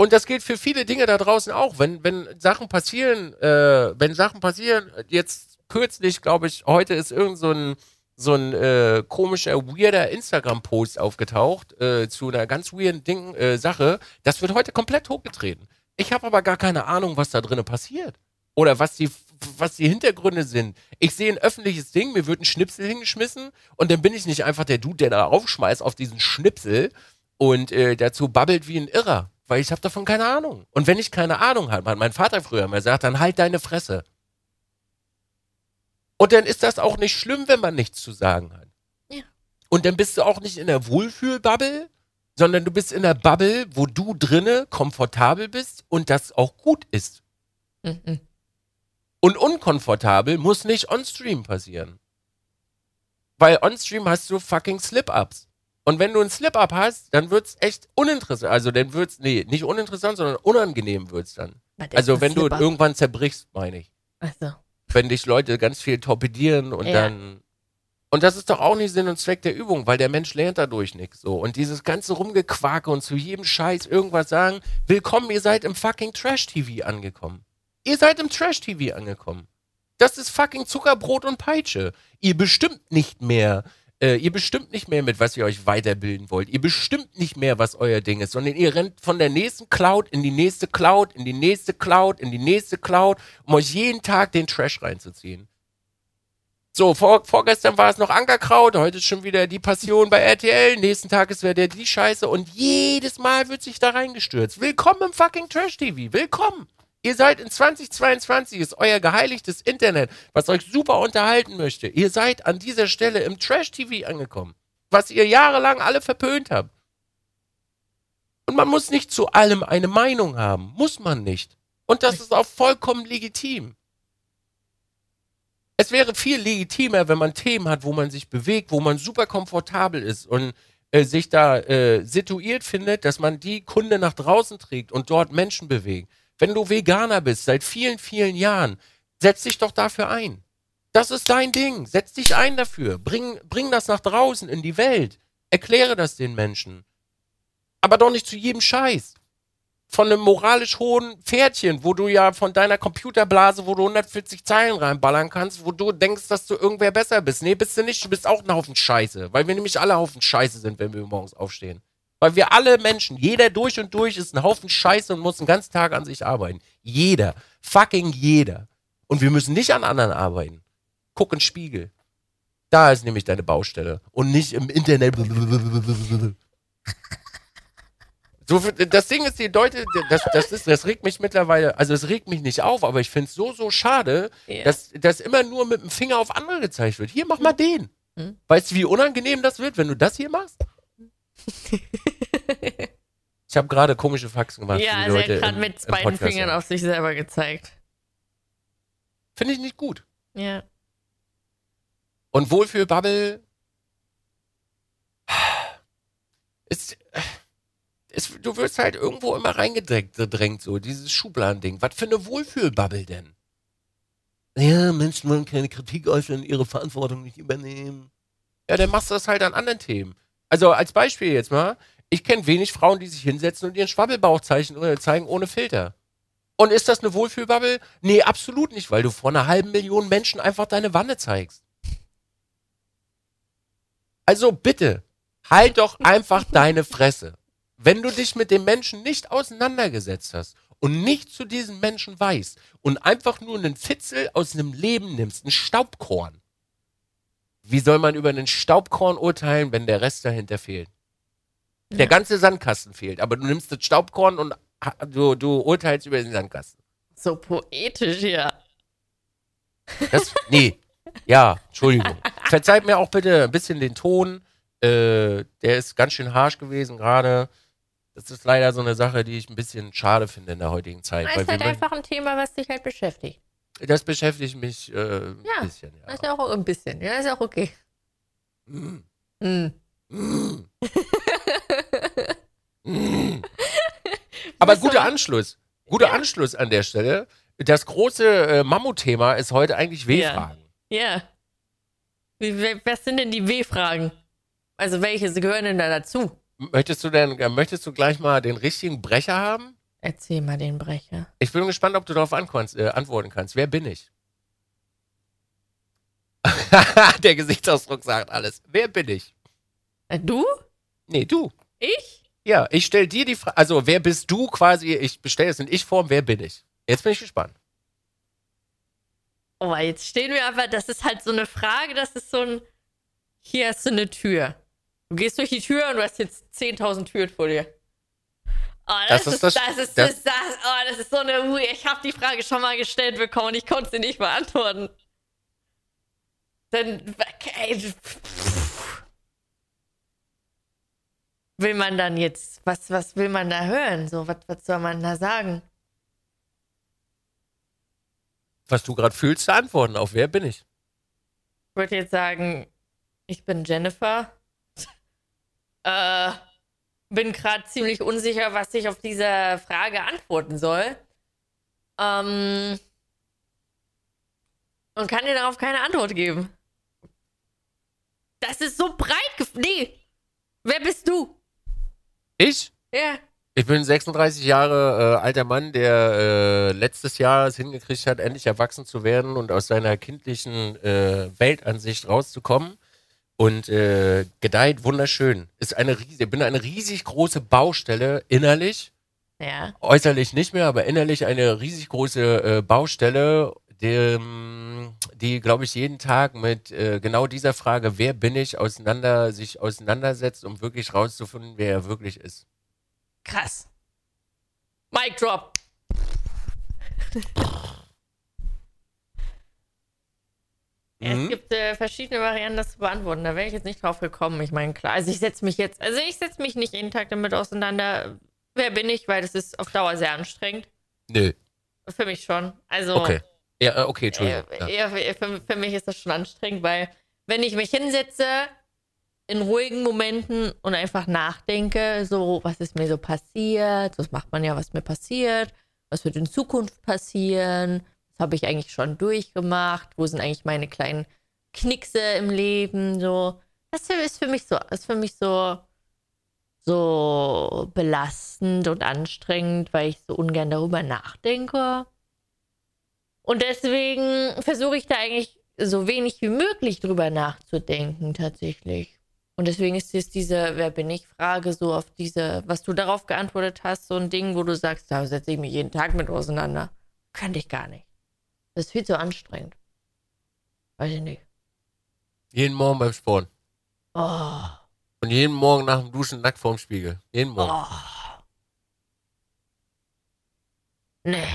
Und das gilt für viele Dinge da draußen auch. Wenn, wenn Sachen passieren, äh, wenn Sachen passieren, jetzt kürzlich, glaube ich, heute ist irgend so ein, so ein äh, komischer, weirder Instagram-Post aufgetaucht äh, zu einer ganz weirden Ding, äh, Sache. Das wird heute komplett hochgetreten. Ich habe aber gar keine Ahnung, was da drinnen passiert. Oder was die, was die Hintergründe sind. Ich sehe ein öffentliches Ding, mir wird ein Schnipsel hingeschmissen und dann bin ich nicht einfach der Dude, der da aufschmeißt auf diesen Schnipsel und äh, dazu babbelt wie ein Irrer. Weil ich habe davon keine Ahnung. Und wenn ich keine Ahnung habe, hat mein Vater früher immer gesagt, dann halt deine Fresse. Und dann ist das auch nicht schlimm, wenn man nichts zu sagen hat. Ja. Und dann bist du auch nicht in der Wohlfühlbubble, sondern du bist in der Bubble, wo du drinne komfortabel bist und das auch gut ist. Mhm. Und unkomfortabel muss nicht on-stream passieren. Weil on-stream hast du fucking Slip-Ups. Und wenn du einen Slip-Up hast, dann wird's echt uninteressant. Also dann wird's, nee, nicht uninteressant, sondern unangenehm wird's dann. Was ist Also wenn du irgendwann zerbrichst, meine ich. Achso. Wenn dich Leute ganz viel torpedieren und Ja. dann. Und das ist doch auch nicht Sinn und Zweck der Übung, weil der Mensch lernt dadurch nichts. So. Und dieses ganze Rumgequake und zu jedem Scheiß irgendwas sagen, willkommen, ihr seid im fucking Trash-TV angekommen. Ihr seid im Trash-TV angekommen. Das ist fucking Zuckerbrot und Peitsche. Ihr bestimmt nicht mehr, äh, ihr bestimmt nicht mehr, mit was ihr euch weiterbilden wollt. Ihr bestimmt nicht mehr, was euer Ding ist, sondern ihr rennt von der nächsten Cloud in die nächste Cloud, in die nächste Cloud, in die nächste Cloud, um euch jeden Tag den Trash reinzuziehen. So, vor, vorgestern war es noch Ankerkraut, heute ist schon wieder die Passion bei RTL, nächsten Tag ist wieder die Scheiße und jedes Mal wird sich da reingestürzt. Willkommen im fucking Trash-TV, willkommen. Ihr seid in 2022, ist euer geheiligtes Internet, was euch super unterhalten möchte. Ihr seid an dieser Stelle im Trash-TV angekommen, was ihr jahrelang alle verpönt habt. Und man muss nicht zu allem eine Meinung haben, muss man nicht. Und das ist auch vollkommen legitim. Es wäre viel legitimer, wenn man Themen hat, wo man sich bewegt, wo man super komfortabel ist und äh, sich da äh, situiert findet, dass man die Kunde nach draußen trägt und dort Menschen bewegt. Wenn du Veganer bist, seit vielen, vielen Jahren, setz dich doch dafür ein. Das ist dein Ding. Setz dich ein dafür. Bring, bring das nach draußen in die Welt. Erkläre das den Menschen. Aber doch nicht zu jedem Scheiß. von einem moralisch hohen Pferdchen, wo du ja von deiner Computerblase, wo du 140 Zeilen reinballern kannst, wo du denkst, dass du irgendwer besser bist. Nee, bist du nicht. Du bist auch ein Haufen Scheiße. Weil wir nämlich alle Haufen Scheiße sind, wenn wir morgens aufstehen. Weil wir alle Menschen, jeder durch und durch ist ein Haufen Scheiße und muss den ganzen Tag an sich arbeiten. Jeder. Fucking jeder. Und wir müssen nicht an anderen arbeiten. Guck in den Spiegel. Da ist nämlich deine Baustelle. Und nicht im Internet. So, das Ding ist, die Leute, das, das, ist, das regt mich mittlerweile, also es regt mich nicht auf, aber ich finde es so, so schade, Ja. dass, dass immer nur mit dem Finger auf andere gezeigt wird. Hier, mach mal den. Mhm. Weißt du, wie unangenehm das wird, wenn du das hier machst? Ich habe gerade komische Faxen gemacht. ja, also er Leute hat gerade im- mit im beiden Podcast. Fingern auf sich selber gezeigt. Finde ich nicht gut. Ja. Und Wohlfühlbubble ist, ist, du wirst halt irgendwo immer reingedrängt, gedrängt, so dieses Schubladending. Was für eine Wohlfühlbubble denn? Ja, Menschen wollen keine Kritik äußern, ihre Verantwortung nicht übernehmen. Ja, dann machst du das halt an anderen Themen. Also als Beispiel jetzt mal, ich kenne wenig Frauen, die sich hinsetzen und ihren Schwabbelbauch zeigen ohne Filter. Und ist das eine Wohlfühlbubble? Nee, absolut nicht, weil du vor einer halben Million Menschen einfach deine Wanne zeigst. Also bitte, halt doch einfach deine Fresse. Wenn du dich mit dem Menschen nicht auseinandergesetzt hast und nicht zu diesem Menschen weißt und einfach nur einen Fitzel aus einem Leben nimmst, ein Staubkorn. Wie soll man über einen Staubkorn urteilen, wenn der Rest dahinter fehlt? Der Ja. ganze Sandkasten fehlt, aber du nimmst das Staubkorn und du, du urteilst über den Sandkasten. So poetisch, ja. Das, nee. Ja, Entschuldigung. Verzeiht mir auch bitte ein bisschen den Ton. Äh, der ist ganz schön harsch gewesen gerade. Das ist leider so eine Sache, die ich ein bisschen schade finde in der heutigen Zeit. Das Weil ist halt einfach ein Thema, was dich halt beschäftigt. Das beschäftigt mich äh, ein Ja, bisschen. Das ist Ja. ja auch ein bisschen. Ja, ist auch okay. Mm, mm, mm. Aber guter Anschluss. Guter Ja. Anschluss an der Stelle. Das große äh, Mammutthema ist heute eigentlich W-Fragen. Ja. We- was sind denn die W-Fragen? Also welche gehören denn da dazu? Möchtest du denn, äh, möchtest du gleich mal den richtigen Brecher haben? Erzähl mal den Brecher. Ich bin gespannt, ob du darauf äh, antworten kannst. Wer bin ich? Der Gesichtsausdruck sagt alles. Wer bin ich? Äh, du? Nee, du. Ich? Ja, ich stell dir die Frage. Also, wer bist du quasi? Ich bestelle es in Ich-Form. Wer bin ich? Jetzt bin ich gespannt. Oh, jetzt stehen wir aber, das ist halt so eine Frage, das ist so ein, hier hast du eine Tür. Du gehst durch die Tür und du hast jetzt 10.000 Türen vor dir. Oh, das, Das ist das- das, ist, das- das, oh, das ist so eine, Ui, ich habe die Frage schon mal gestellt bekommen und ich konnte sie nicht beantworten. Dann, ey, will man dann jetzt, was, was will man da hören? So, was, was soll man da sagen? Was du gerade fühlst, zu antworten auf wer bin ich? Ich würde jetzt sagen, ich bin Jennifer. äh, bin gerade ziemlich unsicher, was ich auf diese Frage antworten soll. Ähm, und kann dir darauf keine Antwort geben. Das ist so breit. gef- Nee. Wer bist du? Ich? Ja. Ich bin 36 Jahre äh, alter Mann, der äh, letztes Jahr es hingekriegt hat, endlich erwachsen zu werden und aus seiner kindlichen äh, Weltansicht rauszukommen. Und äh, gedeiht wunderschön. Ist eine riesige, bin eine riesig große Baustelle innerlich. Ja. Äußerlich nicht mehr, aber innerlich eine riesig große äh, Baustelle, die, die glaube ich, jeden Tag mit äh, genau dieser Frage, wer bin ich, auseinander, sich auseinandersetzt, um wirklich rauszufinden, wer er wirklich ist. Krass. Mic drop. Ja, Mhm. Es gibt äh, verschiedene Varianten, das zu beantworten. Da wäre ich jetzt nicht drauf gekommen. Ich meine, klar, also ich setze mich jetzt, also ich setze mich nicht jeden Tag damit auseinander, wer bin ich, weil das ist auf Dauer sehr anstrengend. Nö. Für mich schon. Also, Okay. Ja, äh, okay, Entschuldigung. äh, Ja. eher, für, für mich ist das schon anstrengend, weil wenn ich mich hinsetze in ruhigen Momenten und einfach nachdenke, so, was ist mir so passiert, das macht man ja, was mir passiert, was wird in Zukunft passieren, was habe ich eigentlich schon durchgemacht, wo sind eigentlich meine kleinen Knickse im Leben, so. Das ist für mich so, ist für mich so so belastend und anstrengend, weil ich so ungern darüber nachdenke. Und deswegen versuche ich da eigentlich so wenig wie möglich drüber nachzudenken, tatsächlich. Und deswegen ist jetzt diese Wer bin ich Frage so auf diese, was du darauf geantwortet hast, so ein Ding, wo du sagst, da setze ich mich jeden Tag mit auseinander. Könnte ich gar nicht. Das ist viel zu anstrengend. Weiß ich nicht. Jeden Morgen beim Sport. Oh. Und jeden Morgen nach dem Duschen nackt vorm Spiegel. Jeden Morgen. Oh. Nee.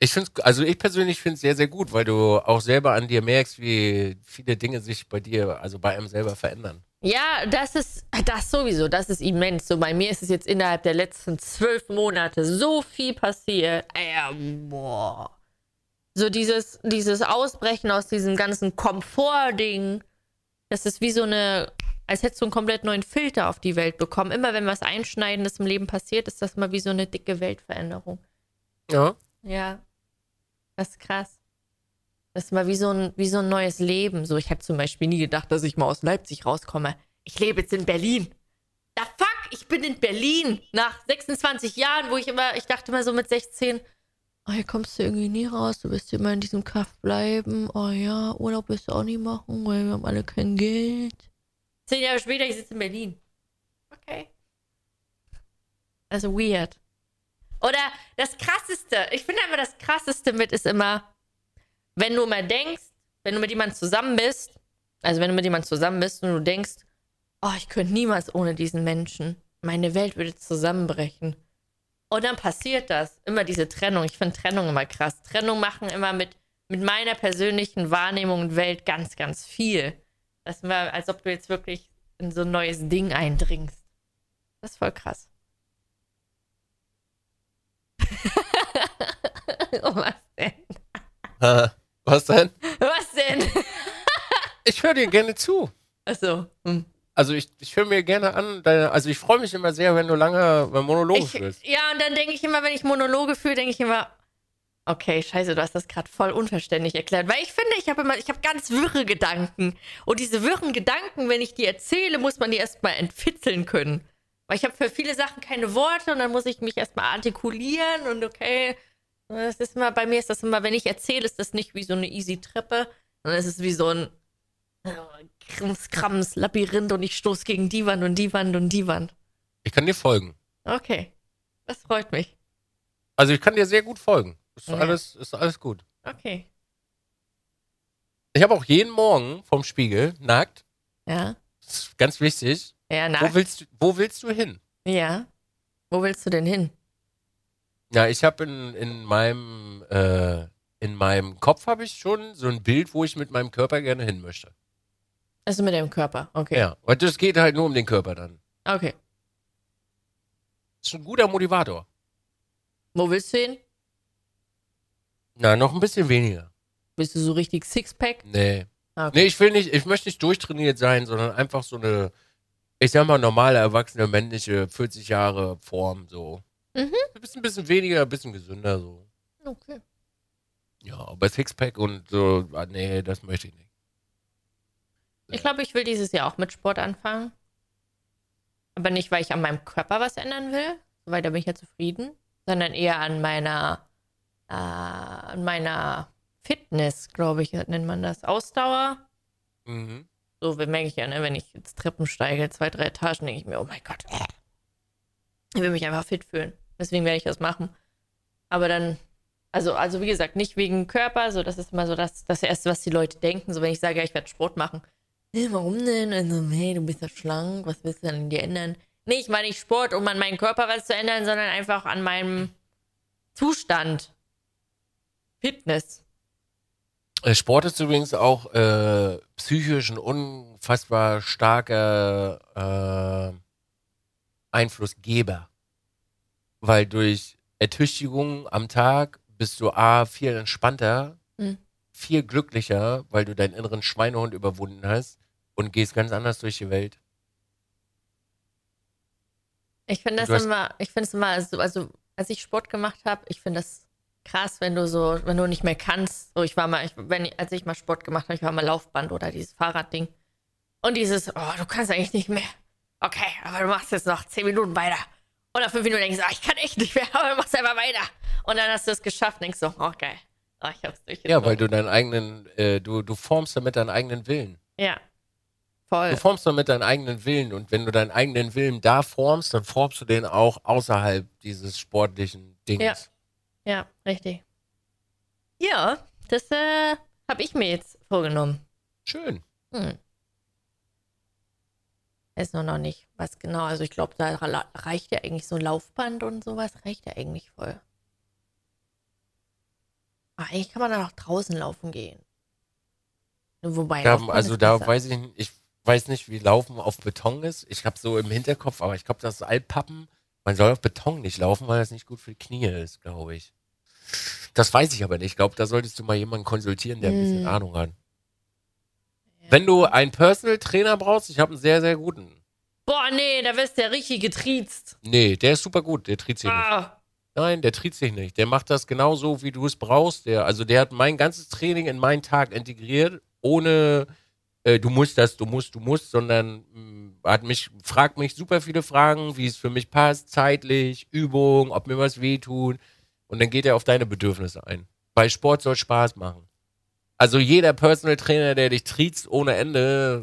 Ich finde also ich persönlich finde es sehr, sehr gut, weil du auch selber an dir merkst, wie viele Dinge sich bei dir, also bei einem selber verändern. Ja, das ist, das sowieso, das ist immens. So bei mir ist es jetzt innerhalb der letzten zwölf Monate so viel passiert. Äh, boah. So dieses, dieses Ausbrechen aus diesem ganzen Komfortding. Das ist wie so eine, als hättest du einen komplett neuen Filter auf die Welt bekommen. Immer wenn was Einschneidendes im Leben passiert, ist das mal wie so eine dicke Weltveränderung. Ja. Ja. Das ist krass. Das ist mal wie so ein, wie so ein neues Leben. So, ich hätte zum Beispiel nie gedacht, dass ich mal aus Leipzig rauskomme. Ich lebe jetzt in Berlin. Da fuck, ich bin in Berlin. Nach 26 Jahren, wo ich immer, ich dachte immer so mit 16, oh, hier kommst du irgendwie nie raus, du wirst immer in diesem Kaff bleiben. Oh ja, Urlaub wirst du auch nie machen, weil wir haben alle kein Geld. Zehn Jahre später, ich sitze in Berlin. Okay. Also weird. Oder das Krasseste, ich finde einfach das Krasseste mit ist immer, wenn du mal denkst, wenn du mit jemandem zusammen bist, also wenn du mit jemandem zusammen bist und du denkst, oh, ich könnte niemals ohne diesen Menschen, meine Welt würde zusammenbrechen. Und dann passiert das, immer diese Trennung. Ich finde Trennung immer krass. Trennung machen immer mit, mit meiner persönlichen Wahrnehmung und Welt ganz, ganz viel. Das ist als ob du jetzt wirklich in so ein neues Ding eindringst. Das ist voll krass. oh, was denn? Äh, was denn? Was denn? Ich höre dir gerne zu. Achso. Hm. Also ich, ich höre mir gerne an, deine, also ich freue mich immer sehr, wenn du lange Monologe Ich, führst. ja, und dann denke ich immer, wenn ich Monologe führe, denke ich immer, okay, scheiße, du hast das gerade voll unverständlich erklärt. Weil ich finde, ich habe immer, ich habe ganz wirre Gedanken. Und diese wirren Gedanken, wenn ich die erzähle, muss man die erstmal entfitzeln können. Weil ich habe für viele Sachen keine Worte und dann muss ich mich erstmal artikulieren und okay. Das ist immer, bei mir ist das immer, wenn ich erzähle, ist das nicht wie so eine easy Treppe, sondern es ist wie so ein Krams, Krams, Labyrinth und ich stoße gegen die Wand und die Wand und die Wand. Ich kann dir folgen. Okay. Das freut mich. Also ich kann dir sehr gut folgen. Ist Ja. alles, ist alles gut. Okay. Ich habe auch jeden Morgen vom Spiegel nackt. Ja. Das ist ganz wichtig. Ja, na. Wo willst, du- wo willst du hin? Ja. Wo willst du denn hin? Ja, ich habe in, in meinem äh, in meinem Kopf habe ich schon so ein Bild, wo ich mit meinem Körper gerne hin möchte. Also mit dem Körper. Okay. Ja, und das geht halt nur um den Körper dann. Okay. Das ist ein guter Motivator. Wo willst du hin? Na, noch ein bisschen weniger. Bist du so richtig Sixpack? Nee. Okay. Nee, ich will nicht, ich möchte nicht durchtrainiert sein, sondern einfach so eine, ich sag mal, normale, erwachsene, männliche, 40 Jahre Form, so. Mhm. Ein bisschen, bisschen weniger, ein bisschen gesünder, so. Okay. Ja, aber Sixpack und so, ah, nee, das möchte ich nicht. Ich glaube, ich will dieses Jahr auch mit Sport anfangen. Aber nicht, weil ich an meinem Körper was ändern will, weil da bin ich ja zufrieden, sondern eher an meiner, äh, an meiner Fitness, glaube ich, nennt man das. Ausdauer. Mhm. So merke ich ja, ne, wenn ich jetzt Treppen steige, zwei, drei Etagen, denke ich mir, oh mein Gott. Ich will mich einfach fit fühlen. Deswegen werde ich das machen. Aber dann, also, also wie gesagt, nicht wegen Körper, so das ist immer so das, das Erste, was die Leute denken. So wenn ich sage, ja, ich werde Sport machen. Hey, warum denn? Also, hey, du bist ja schlank, was willst du denn an dir ändern? Nee, ich meine nicht Sport, um an meinem Körper was zu ändern, sondern einfach an meinem Zustand. Fitness. Äh, Sport ist übrigens auch äh, psychisch ein unfassbar starker äh, Einflussgeber. Weil durch Ertüchtigung am Tag bist du A, viel entspannter, Mhm. Viel glücklicher, weil du deinen inneren Schweinehund überwunden hast und gehst ganz anders durch die Welt. Ich finde das immer, ich finde es immer, also, also als ich Sport gemacht habe, ich finde das krass, wenn du so, wenn du nicht mehr kannst. So, ich war mal, ich, wenn, als ich mal Sport gemacht habe, ich war mal Laufband oder dieses Fahrradding. Und dieses, oh, du kannst eigentlich nicht mehr. okay, aber du machst jetzt noch 10 Minuten weiter. Und nach 5 Minuten denkst du, ah, ich kann echt nicht mehr, aber du machst einfach weiter. Und dann hast du es geschafft und denkst so, oh geil. Oh, ich hab's. Ja, weil du deinen eigenen, äh, du, du formst damit deinen eigenen Willen. Ja. Voll. Du formst damit deinen eigenen Willen und wenn du deinen eigenen Willen da formst, dann formst du den auch außerhalb dieses sportlichen Dings. Ja. Ja, richtig. Ja, das äh, habe ich mir jetzt vorgenommen. Schön. Hm. Weiß nur noch nicht, was genau. Also ich glaube, da reicht ja eigentlich so ein Laufband und sowas, reicht ja eigentlich voll. Aber eigentlich kann man dann auch draußen laufen gehen. Wobei. Da, also da besser. weiß ich nicht, ich weiß nicht, wie Laufen auf Beton ist. Ich habe so im Hinterkopf, aber ich glaube, das ist Altpappen. Man soll auf Beton nicht laufen, weil das nicht gut für die Knie ist, glaube ich. Das weiß ich aber nicht. Ich glaube, da solltest du mal jemanden konsultieren, der ein bisschen Hm. Ahnung hat. Wenn du einen Personal Trainer brauchst, ich habe einen sehr, sehr guten. Boah, nee, da wirst du ja richtig getriezt. Nee, der ist super gut, der tritt sich nicht. Nein, der tritt sich nicht. Der macht das genauso, wie du es brauchst. Der, also der hat mein ganzes Training in meinen Tag integriert, ohne äh, du musst das, du musst, du musst, sondern mh, hat mich, fragt mich super viele Fragen, wie es für mich passt, zeitlich, Übung, ob mir was wehtut. Und dann geht er auf deine Bedürfnisse ein. Weil Sport soll Spaß machen. Also jeder Personal Trainer, der dich triezt ohne Ende,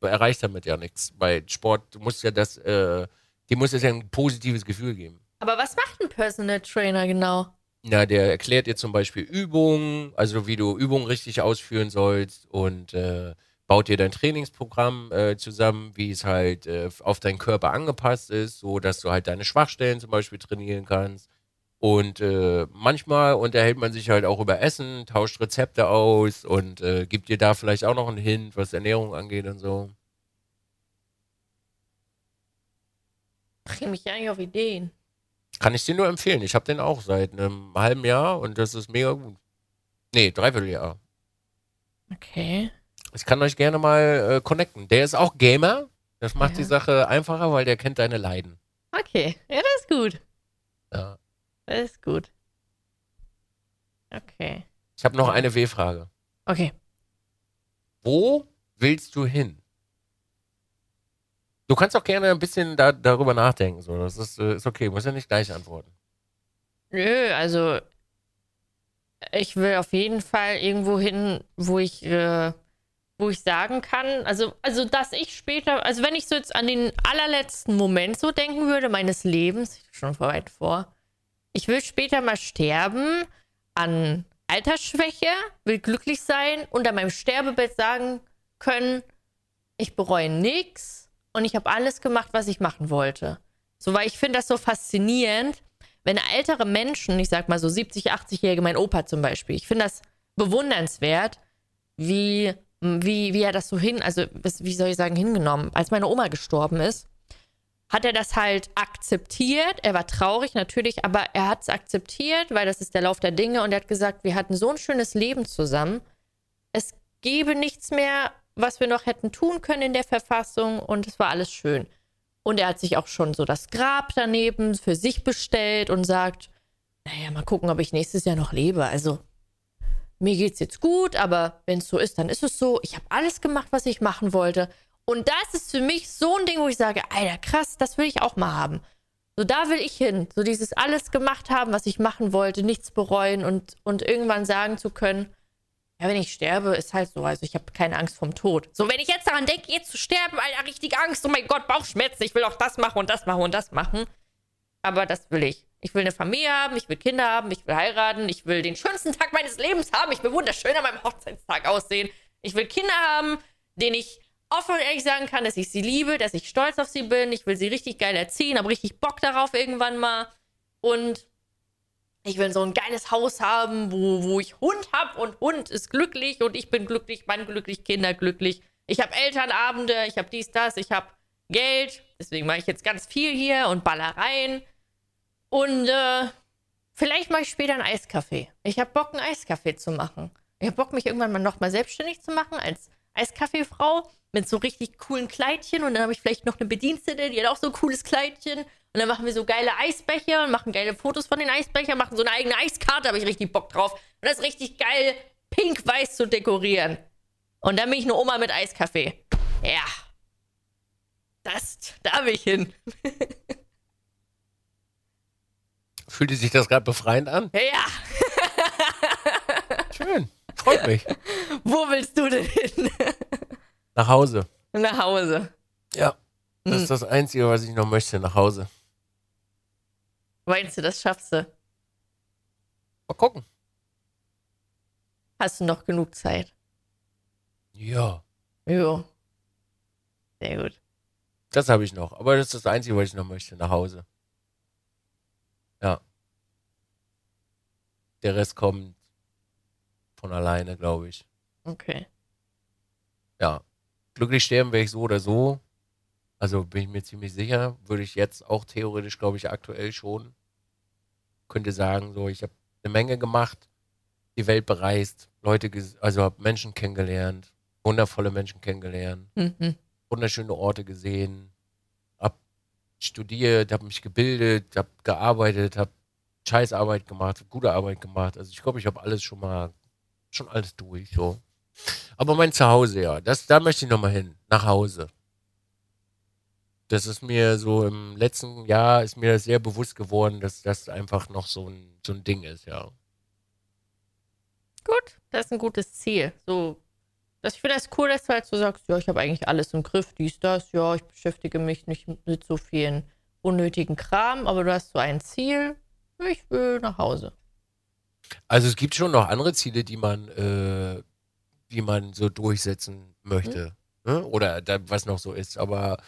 erreicht damit ja nichts. Weil Sport, du musst ja das, äh, dir muss es ja ein positives Gefühl geben. Aber was macht ein Personal Trainer genau? Na, der erklärt dir zum Beispiel Übungen, also wie du Übungen richtig ausführen sollst und äh, baut dir dein Trainingsprogramm äh, zusammen, wie es halt äh, auf deinen Körper angepasst ist, so dass du halt deine Schwachstellen zum Beispiel trainieren kannst. Und äh, manchmal unterhält man sich halt auch über Essen, tauscht Rezepte aus und äh, gibt dir da vielleicht auch noch einen Hint, was Ernährung angeht und so. Bring mich ja nicht auf Ideen. Kann ich dir nur empfehlen. Ich habe den auch seit einem halben Jahr und das ist mega gut. Nee, dreiviertel Jahr. Okay. Ich kann euch gerne mal äh, connecten. Der ist auch Gamer. Das macht Ja. die Sache einfacher, weil der kennt deine Leiden. Okay. Ja, das ist gut. Ja. Das ist gut. Okay. Ich habe noch eine W-Frage. Okay. Wo willst du hin? Du kannst auch gerne ein bisschen da, darüber nachdenken. So. Das ist, äh, ist okay. Muss ja nicht gleich antworten. Nö, also ich will auf jeden Fall irgendwo hin, wo ich, äh, wo ich sagen kann, also, also dass ich später, also wenn ich so jetzt an den allerletzten Moment so denken würde meines Lebens, schon vor weit vor, ich will später mal sterben an Altersschwäche, will glücklich sein und an meinem Sterbebett sagen können, ich bereue nichts und ich habe alles gemacht, was ich machen wollte. So, weil ich finde das so faszinierend, wenn ältere Menschen, ich sag mal so 70, 80-Jährige, mein Opa zum Beispiel, ich finde das bewundernswert, wie, wie, wie er das so hin, also wie soll ich sagen, hingenommen. Als meine Oma gestorben ist, hat er das halt akzeptiert. Er war traurig natürlich, aber er hat es akzeptiert, weil das ist der Lauf der Dinge und er hat gesagt, wir hatten so ein schönes Leben zusammen. Es gäbe nichts mehr, was wir noch hätten tun können in der Verfassung und es war alles schön. Und er hat sich auch schon so das Grab daneben für sich bestellt und sagt, naja, mal gucken, ob ich nächstes Jahr noch lebe. Also, mir geht's jetzt gut, aber wenn es so ist, dann ist es so. Ich habe alles gemacht, was ich machen wollte. Und das ist für mich so ein Ding, wo ich sage, Alter, krass, das will ich auch mal haben. So, da will ich hin. So dieses alles gemacht haben, was ich machen wollte, nichts bereuen und, und irgendwann sagen zu können, ja, wenn ich sterbe, ist halt so. Also ich habe keine Angst vom Tod. So, wenn ich jetzt daran denke, jetzt zu sterben, Alter, richtig Angst. Oh mein Gott, Bauchschmerzen. Ich will auch das machen und das machen und das machen. Aber das will ich. Ich will eine Familie haben, ich will Kinder haben, ich will heiraten, ich will den schönsten Tag meines Lebens haben, ich will wunderschön an meinem Hochzeitstag aussehen. Ich will Kinder haben, denen ich offen und ehrlich sagen kann, dass ich sie liebe, dass ich stolz auf sie bin. Ich will sie richtig geil erziehen, habe richtig Bock darauf irgendwann mal. Und ich will so ein geiles Haus haben, wo, wo ich Hund hab und Hund ist glücklich und ich bin glücklich, Mann glücklich, Kinder glücklich. Ich habe Elternabende, ich habe dies, das, ich habe Geld. Deswegen mache ich jetzt ganz viel hier und Ballereien. Und äh, vielleicht mache ich später einen Eiskaffee. Ich habe Bock, einen Eiskaffee zu machen. Ich habe Bock, mich irgendwann mal nochmal selbstständig zu machen als Eiskaffeefrau mit so richtig coolen Kleidchen. Und dann habe ich vielleicht noch eine Bedienstete, die hat auch so ein cooles Kleidchen. Und dann machen wir so geile Eisbecher und machen geile Fotos von den Eisbechern, machen so eine eigene Eiskarte, habe ich richtig Bock drauf. Und das ist richtig geil, pink-weiß zu dekorieren. Und dann bin ich eine Oma mit Eiskaffee. Ja. passt. Da will ich hin. Fühlte sich das gerade befreiend an? Ja. Schön. Freut mich. Wo willst du denn hin? Nach Hause. Nach Hause. Ja. Das ist das Einzige, was ich noch möchte, nach Hause. Meinst du, das schaffst du? Mal gucken. Hast du noch genug Zeit? Ja. Jo. Sehr gut. Das habe ich noch. Aber das ist das Einzige, was ich noch möchte, nach Hause. Ja. Der Rest kommt von alleine, glaube ich. Okay. Ja. Glücklich sterben wäre ich so oder so. Also bin ich mir ziemlich sicher. Würde ich jetzt auch theoretisch, glaube ich, aktuell schon. Könnte sagen, so, ich habe eine Menge gemacht, die Welt bereist, Leute, also habe Menschen kennengelernt, wundervolle Menschen kennengelernt, Mhm. wunderschöne Orte gesehen, hab studiert, habe mich gebildet, habe gearbeitet, habe Scheißarbeit gemacht, gute Arbeit gemacht. Also ich glaube, ich habe alles schon mal, schon alles durch. So. Aber mein Zuhause, ja, das, da möchte ich nochmal hin, nach Hause. Das ist mir so im letzten Jahr ist mir das sehr bewusst geworden, dass das einfach noch so ein, so ein Ding ist, ja. Gut, das ist ein gutes Ziel. So, das, ich finde das cool, dass du halt so sagst, ja, ich habe eigentlich alles im Griff, dies, das, ja, ich beschäftige mich nicht mit so vielen unnötigen Kram, aber du hast so ein Ziel, ich will nach Hause. Also es gibt schon noch andere Ziele, die man, äh, die man so durchsetzen möchte. Ne? Oder da, was noch so ist. Aber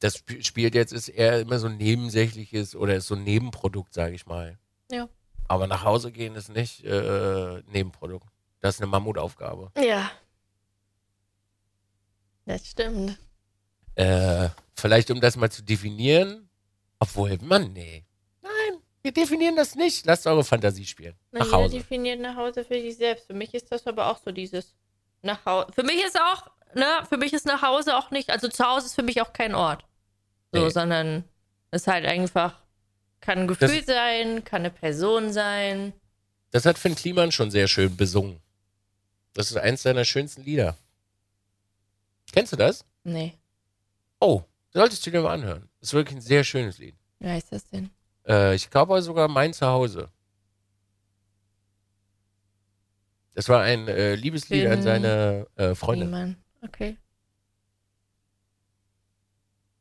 das sp- spielt jetzt ist eher immer so ein nebensächliches oder ist so ein Nebenprodukt, sage ich mal. Ja. Aber nach Hause gehen ist nicht äh, Nebenprodukt. Das ist eine Mammutaufgabe. Ja. Das stimmt. Äh, vielleicht um das mal zu definieren. Obwohl, Mann, nee. Wir definieren das nicht. Lasst eure Fantasie spielen. Na, Nach Hause. definiert nach Hause für sich selbst. Für mich ist das aber auch so dieses nach Hause. Für mich ist auch, ne, für mich ist nach Hause auch nicht, also zu Hause ist für mich auch kein Ort. So, Nee. sondern ist halt einfach, kann ein Gefühl Das- sein, kann eine Person sein. Das hat Finn Kliman schon sehr schön besungen. Das ist eins seiner schönsten Lieder. Kennst du das? Nee, Oh, solltest du dir mal anhören. Ist wirklich ein sehr schönes Lied. wie heißt das denn? Äh, ich glaube sogar mein Zuhause. Das war ein äh, Liebeslied an seine äh, Freundin. Niemand. Okay.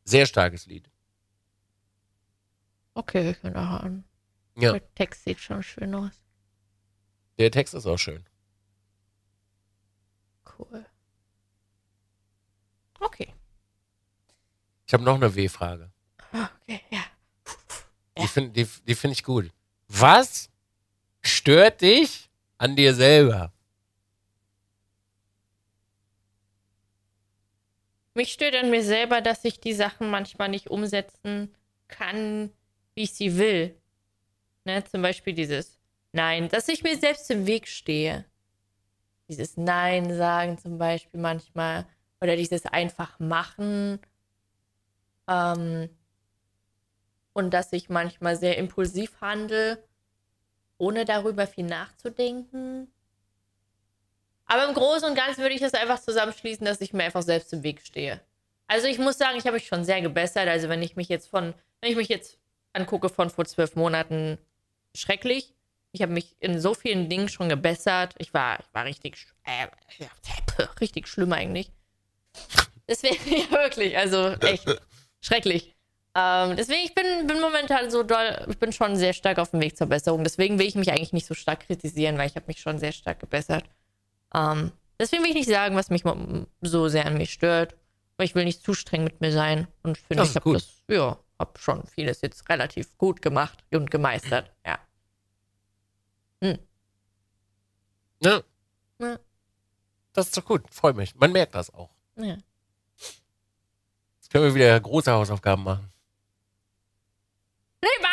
Sehr starkes Lied. Okay, ich kann nachher an. Ja, Der Text sieht schon schön aus. der Text ist auch schön. Cool. Okay. Ich habe noch eine W-Frage. Ah, Okay, ja. Die finde die, die find ich gut. Was stört dich an dir selber? Mich stört an mir selber, dass ich die Sachen manchmal nicht umsetzen kann, wie ich sie will. Ne, zum Beispiel dieses Nein, dass ich mir selbst im Weg stehe. Dieses Nein sagen zum Beispiel manchmal. Oder dieses einfach machen. Ähm, und dass ich manchmal sehr impulsiv handle, ohne darüber viel nachzudenken. Aber im Großen und Ganzen würde ich es einfach zusammenschließen, dass ich mir einfach selbst im Weg stehe. Also ich muss sagen, ich habe mich schon sehr gebessert. Also wenn ich mich jetzt von, wenn ich mich jetzt angucke von vor zwölf Monaten, schrecklich. Ich habe mich in so vielen Dingen schon gebessert. Ich war, ich war richtig, äh, richtig schlimm eigentlich. Deswegen, ja wirklich, also echt schrecklich. Ähm, deswegen, ich bin, bin momentan so doll, ich bin schon sehr stark auf dem Weg zur Besserung. Deswegen will ich mich eigentlich nicht so stark kritisieren, weil ich habe mich schon sehr stark gebessert. Ähm, deswegen will ich nicht sagen, was mich so sehr an mir stört. Aber ich will nicht zu streng mit mir sein. Und ich finde, ich habe das, ja, habe schon vieles jetzt relativ gut gemacht und gemeistert. Ja. Ne? Ja. Das ist doch gut. Freue mich. Man merkt das auch. ja. Jetzt können wir wieder große Hausaufgaben machen.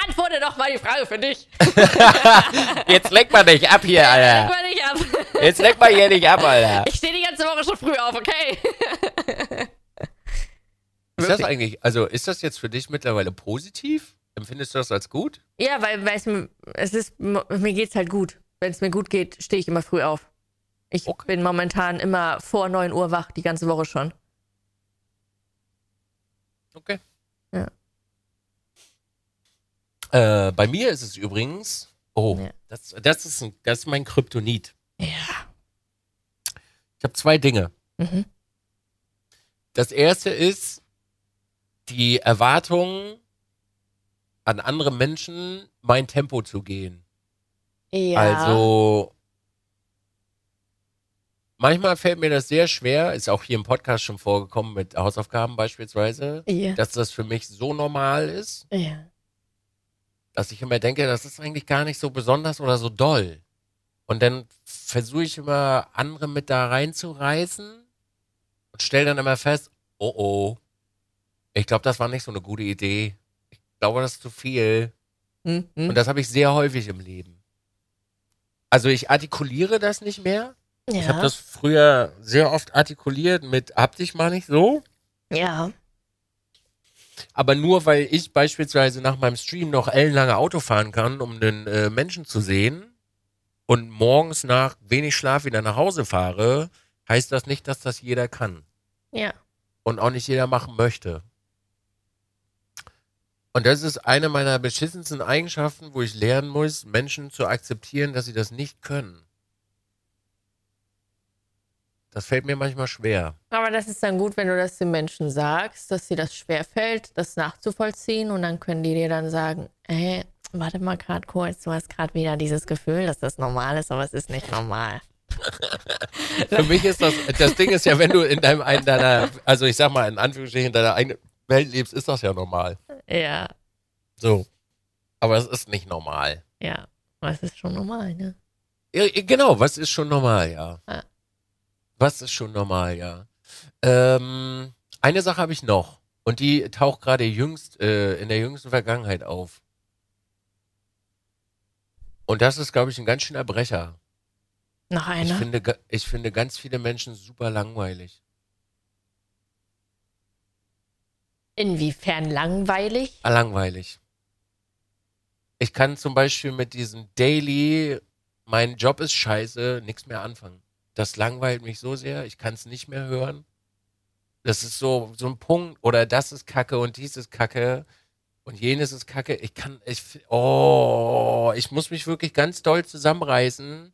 Beantworte doch mal die Frage für dich. Jetzt leck mal nicht ab hier, Alter. mal nicht ab. Jetzt leck mal hier nicht ab, Alter. Ich stehe die ganze Woche schon früh auf, okay? Ist das eigentlich, also ist das jetzt für dich mittlerweile positiv? Empfindest du das als gut? Ja, weil, weil es, mir- es ist, mir geht's halt gut. Wenn es mir gut geht, stehe ich immer früh auf. Ich Okay. bin momentan immer vor 9 Uhr wach, die ganze Woche schon. Okay. Äh, bei mir ist es übrigens, oh, Ja. das, das, ist ein, das ist mein Kryptonit. Ja. Ich habe zwei Dinge. Mhm. Das erste ist die Erwartung an andere Menschen, mein Tempo zu gehen. Ja. Also manchmal fällt mir das sehr schwer, ist auch hier im Podcast schon vorgekommen mit Hausaufgaben beispielsweise, Ja. dass das für mich so normal ist, ja. Dass ich immer denke, das ist eigentlich gar nicht so besonders oder so doll. Und dann versuche ich immer andere mit da reinzureißen und stelle dann immer fest, oh oh, ich glaube, das war nicht so eine gute Idee. Ich glaube, das ist zu viel. Mhm. Und das habe ich sehr häufig im Leben. Also ich artikuliere das nicht mehr. ja. Ich habe das früher sehr oft artikuliert mit hab dich mal nicht so. ja. Aber nur weil ich beispielsweise nach meinem Stream noch ellenlange Auto fahren kann, um einen äh, Menschen zu sehen und morgens nach wenig Schlaf wieder nach Hause fahre, heißt das nicht, dass das jeder kann. Ja. und auch nicht jeder machen möchte. Und das ist eine meiner beschissensten Eigenschaften, wo ich lernen muss, Menschen zu akzeptieren, dass sie das nicht können. Das fällt mir manchmal schwer. Aber das ist dann gut, wenn du das den Menschen sagst, dass dir das schwerfällt, das nachzuvollziehen und dann können die dir dann sagen, ey, warte mal gerade kurz, du hast gerade wieder dieses Gefühl, dass das normal ist, aber es ist nicht normal. Für mich ist das, das Ding ist ja, wenn du in deinem, in deiner, also ich sag mal in Anführungsstrichen, in deiner eigenen Welt lebst, ist das ja normal. Ja, So. Aber es ist nicht normal. ja. Aber es ist schon normal, ne? Ja, genau, was ist schon normal, ja. Ja. Was ist schon normal, ja. Ähm, eine Sache habe ich noch und die taucht gerade jüngst äh, in der jüngsten Vergangenheit auf. Und das ist, glaube ich, ein ganz schöner Brecher. Noch Ich einer? finde, ga- ich finde ganz viele Menschen super langweilig. Inwiefern langweilig? Ah, langweilig. Ich kann zum Beispiel mit diesem Daily, mein Job ist scheiße, nichts mehr anfangen. Das langweilt mich so sehr, ich kann es nicht mehr hören. Das ist so, so ein Punkt, oder das ist Kacke und dies ist Kacke und jenes ist Kacke. Ich kann, ich, oh, ich muss mich wirklich ganz doll zusammenreißen,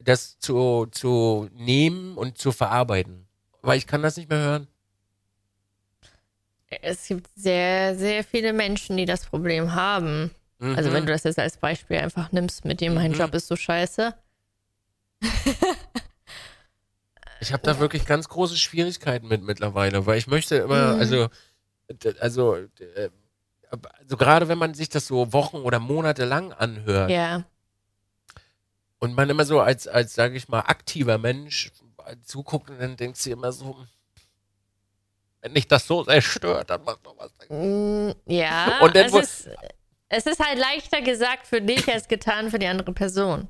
das zu, zu nehmen und zu verarbeiten. Weil ich kann das nicht mehr hören. Es gibt sehr, sehr viele Menschen, die das Problem haben. Also Mhm. wenn du das jetzt als Beispiel einfach nimmst, mit dem mein Mhm. Job ist so scheiße. Ich habe da wirklich ganz große Schwierigkeiten mit mittlerweile, weil ich möchte immer, Mhm. also, also, also gerade wenn man sich das so Wochen oder Monate lang anhört Ja. und man immer so als, als sage ich mal, aktiver Mensch zuguckt und dann denkst du immer so, wenn dich das so sehr stört, dann mach doch was. Mm, Ja, Und dann es, ist, es ist halt leichter gesagt für dich als getan für die andere Person.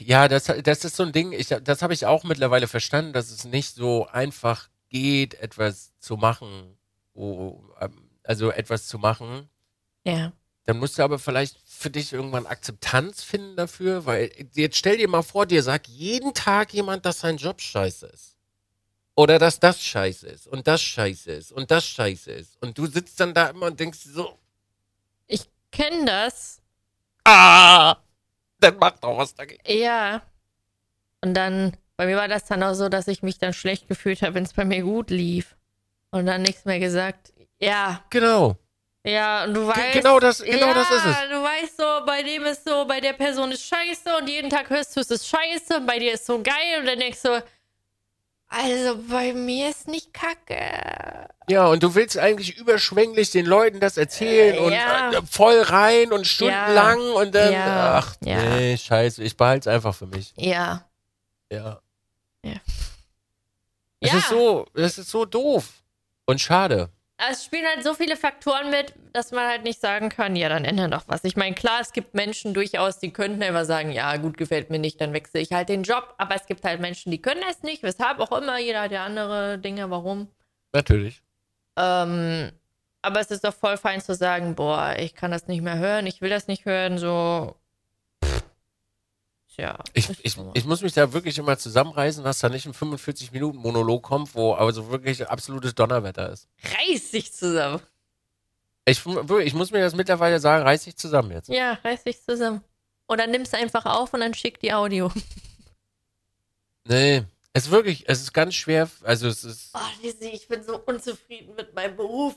Ja, das, das ist so ein Ding, ich, das habe ich auch mittlerweile verstanden, dass es nicht so einfach geht, etwas zu machen, ähm, also etwas zu machen, Ja. Dann musst du aber vielleicht für dich irgendwann Akzeptanz finden dafür, weil jetzt stell dir mal vor, dir sagt jeden Tag jemand, dass sein Job scheiße ist. Oder dass das scheiße ist und das scheiße ist und das scheiße ist. Und du sitzt dann da immer und denkst so, Ich kenne das. ah, dann mach doch was dagegen. Ja. Und dann, bei mir war das dann auch so, dass ich mich dann schlecht gefühlt habe, wenn es bei mir gut lief. Und dann nichts mehr gesagt. Ja, Genau. ja, und du weißt. genau das- genau ja, das ist es. Du weißt so, bei dem ist so, bei der Person ist scheiße und jeden Tag hörst du, es ist scheiße und bei dir ist so geil und dann denkst du, also bei mir ist nicht kacke. Ja, und du willst eigentlich überschwänglich den Leuten das erzählen Äh, und ja. äh, voll rein und stundenlang und dann, Ja. ach Ja. nee, scheiße, ich behalte es einfach für mich. Ja. Ja. Ja. Es Ja. ist so, es ist so doof und schade. Es spielen halt so viele Faktoren mit, dass man halt nicht sagen kann, ja, dann ändern doch was. Ich meine, klar, es gibt Menschen durchaus, die könnten einfach sagen, ja, gut, gefällt mir nicht, dann wechsle ich halt den Job. Aber es gibt halt Menschen, die können es nicht, weshalb auch immer, jeder hat ja andere Dinge, warum. Natürlich. Ähm, aber es ist doch voll fein zu sagen, boah, ich kann das nicht mehr hören, ich will das nicht hören, so. Tja. Ich, ich, ich muss mich da wirklich immer zusammenreißen, dass da nicht ein 45-Minuten-Monolog kommt, wo also wirklich absolutes Donnerwetter ist. Reiß dich zusammen. Ich, ich muss mir das mittlerweile sagen, reiß dich zusammen jetzt. Ja, reiß dich zusammen. Oder nimm's einfach auf und dann schick die Audio. Nee, es ist wirklich, es ist ganz schwer, also es ist, Oh, Lizzie, ich bin so unzufrieden mit meinem Beruf.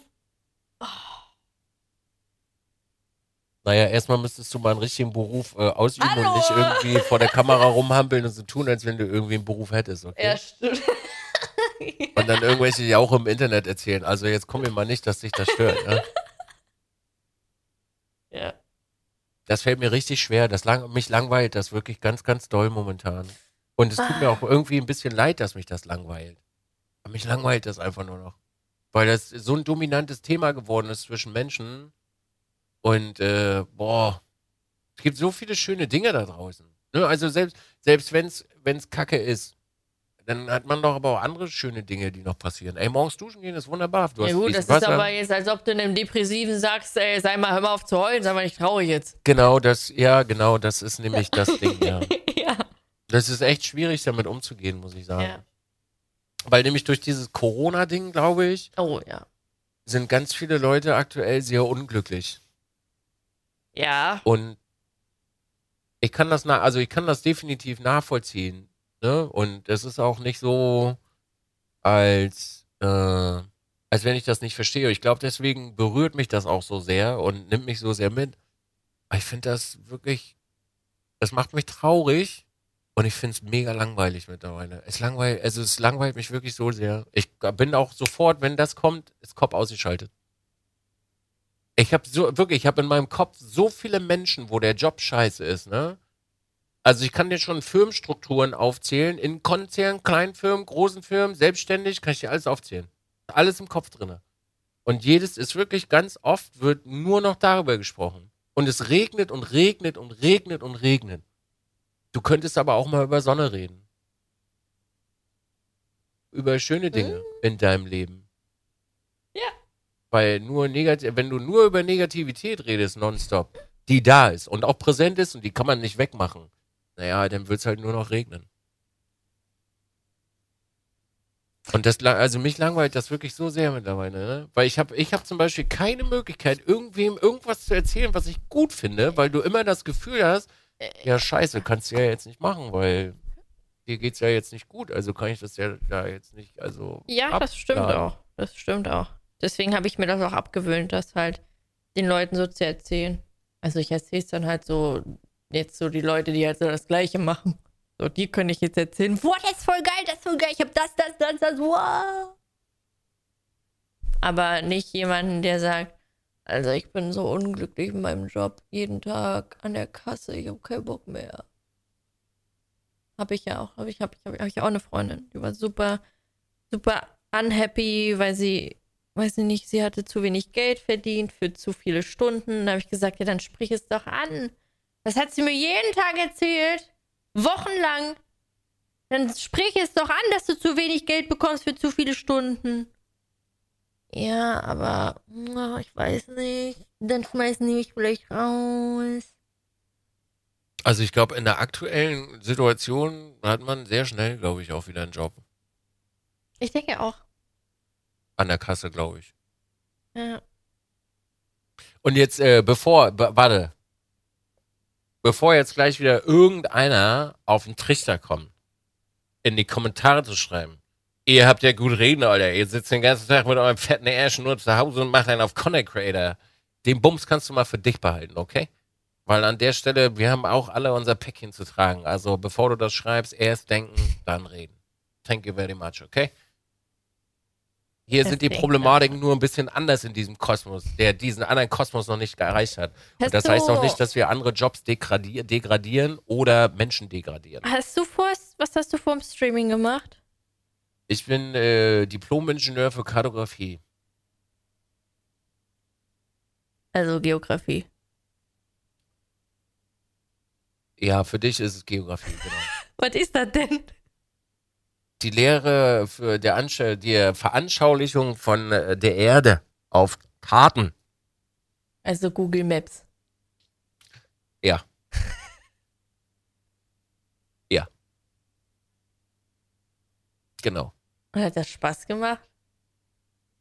Naja, erstmal müsstest du mal einen richtigen Beruf äh, ausüben Hallo! und nicht irgendwie vor der Kamera rumhampeln und so tun, als wenn du irgendwie einen Beruf hättest, okay? Ja, stimmt. Und dann irgendwelche ja auch im Internet erzählen. Also jetzt komm mir mal nicht, dass dich das stört. Ne? ja. Das fällt mir richtig schwer. Das lang, mich langweilt das wirklich ganz, ganz doll momentan. Und es tut mir auch irgendwie ein bisschen leid, dass mich das langweilt. Aber mich langweilt das einfach nur noch. Weil das so ein dominantes Thema geworden ist zwischen Menschen. Und äh, boah, es gibt so viele schöne Dinge da draußen. Ne? Also selbst, selbst wenn es Kacke ist, dann hat man doch aber auch andere schöne Dinge, die noch passieren. Ey, morgens duschen gehen ist wunderbar. Du Ja gut, das ist Wasser. aber jetzt, als ob du einem Depressiven sagst, ey, sei mal, hör mal auf zu heulen, sei mal nicht traurig jetzt. Genau, das, ja, genau, das ist nämlich das Ding, ja. ja. Das ist echt schwierig, damit umzugehen, muss ich sagen. ja. Weil nämlich durch dieses Corona-Ding, glaube ich, Oh ja. sind ganz viele Leute aktuell sehr unglücklich. Ja. Und ich kann das, na also ich kann das definitiv nachvollziehen. Ne? Und es ist auch nicht so, als, äh, als wenn ich das nicht verstehe. Ich glaube, deswegen berührt mich das auch so sehr und nimmt mich so sehr mit. Ich finde das wirklich, das macht mich traurig und ich finde es mega langweilig mittlerweile. Es langweilt, also es langweilt mich wirklich so sehr. Ich bin auch sofort, wenn das kommt, ist Kopf ausgeschaltet. Ich habe so, wirklich, ich habe in meinem Kopf so viele Menschen, wo der Job scheiße ist, ne? Also ich kann dir schon Firmenstrukturen aufzählen, in Konzernen, kleinen Firmen, großen Firmen, selbstständig, kann ich dir alles aufzählen. Alles im Kopf drinne. Und jedes ist wirklich ganz oft, wird nur noch darüber gesprochen. Und es regnet und regnet und regnet und regnet. Du könntest aber auch mal über Sonne reden. Über schöne Dinge in deinem Leben. Weil nur negativ, wenn du nur über Negativität redest nonstop, die da ist und auch präsent ist und die kann man nicht wegmachen, naja, dann wird es halt nur noch regnen. Und das, also mich langweilt das wirklich so sehr mittlerweile, ne? Weil ich habe ich hab zum Beispiel keine Möglichkeit, irgendwem irgendwas zu erzählen, was ich gut finde, weil du immer das Gefühl hast, ja scheiße, kannst du ja jetzt nicht machen, weil dir geht's ja jetzt nicht gut, also kann ich das ja da jetzt nicht, also. Ja, das stimmt abladen. auch. Das stimmt auch. Deswegen habe ich mir das auch abgewöhnt, das halt den Leuten so zu erzählen. Also ich erzähle es dann halt so, jetzt so die Leute, die halt so das Gleiche machen. So, die können ich jetzt erzählen, boah, das ist voll geil, das ist voll geil, ich hab das, das, das, das, wow. Aber nicht jemanden, der sagt, also ich bin so unglücklich in meinem Job, jeden Tag an der Kasse, ich habe keinen Bock mehr. Habe ich ja auch, habe ich, habe ich, habe ich auch eine Freundin, die war super, super unhappy, weil sie, weiß ich nicht, sie hatte zu wenig Geld verdient für zu viele Stunden. Da habe ich gesagt, ja, dann sprich es doch an. Das hat sie mir jeden Tag erzählt, wochenlang. Dann sprich es doch an, dass du zu wenig Geld bekommst für zu viele Stunden. Ja, aber na, ich weiß nicht. Dann schmeißen die mich vielleicht raus. Also ich glaube, in der aktuellen Situation hat man sehr schnell, glaube ich, auch wieder einen Job. Ich denke auch. An der Kasse, glaube ich. Ja. Und jetzt, äh, bevor, warte. Bevor jetzt gleich wieder irgendeiner auf den Trichter kommt, in die Kommentare zu schreiben. Ihr habt ja gut reden, Alter. Ihr sitzt den ganzen Tag mit eurem fetten Arsch nur zu Hause und macht einen auf Content Creator. Den Bums kannst du mal für dich behalten, okay? Weil an der Stelle, wir haben auch alle unser Päckchen zu tragen. Also bevor du das schreibst, erst denken, dann reden. Thank you very much, okay? Hier sind die Problematiken nur ein bisschen anders in diesem Kosmos, der diesen anderen Kosmos noch nicht erreicht hat. Und das heißt noch nicht, dass wir andere Jobs degradier degradieren oder Menschen degradieren. Hast du vor, was hast du vor dem Streaming gemacht? Ich bin äh, Diplom-Ingenieur für Kartografie. Also Geografie. Ja, für dich ist es Geografie, genau. Was ist das denn? die Lehre für der die Veranschaulichung von äh, der Erde auf Karten. Also Google Maps. Ja. ja. Genau. Hat das Spaß gemacht?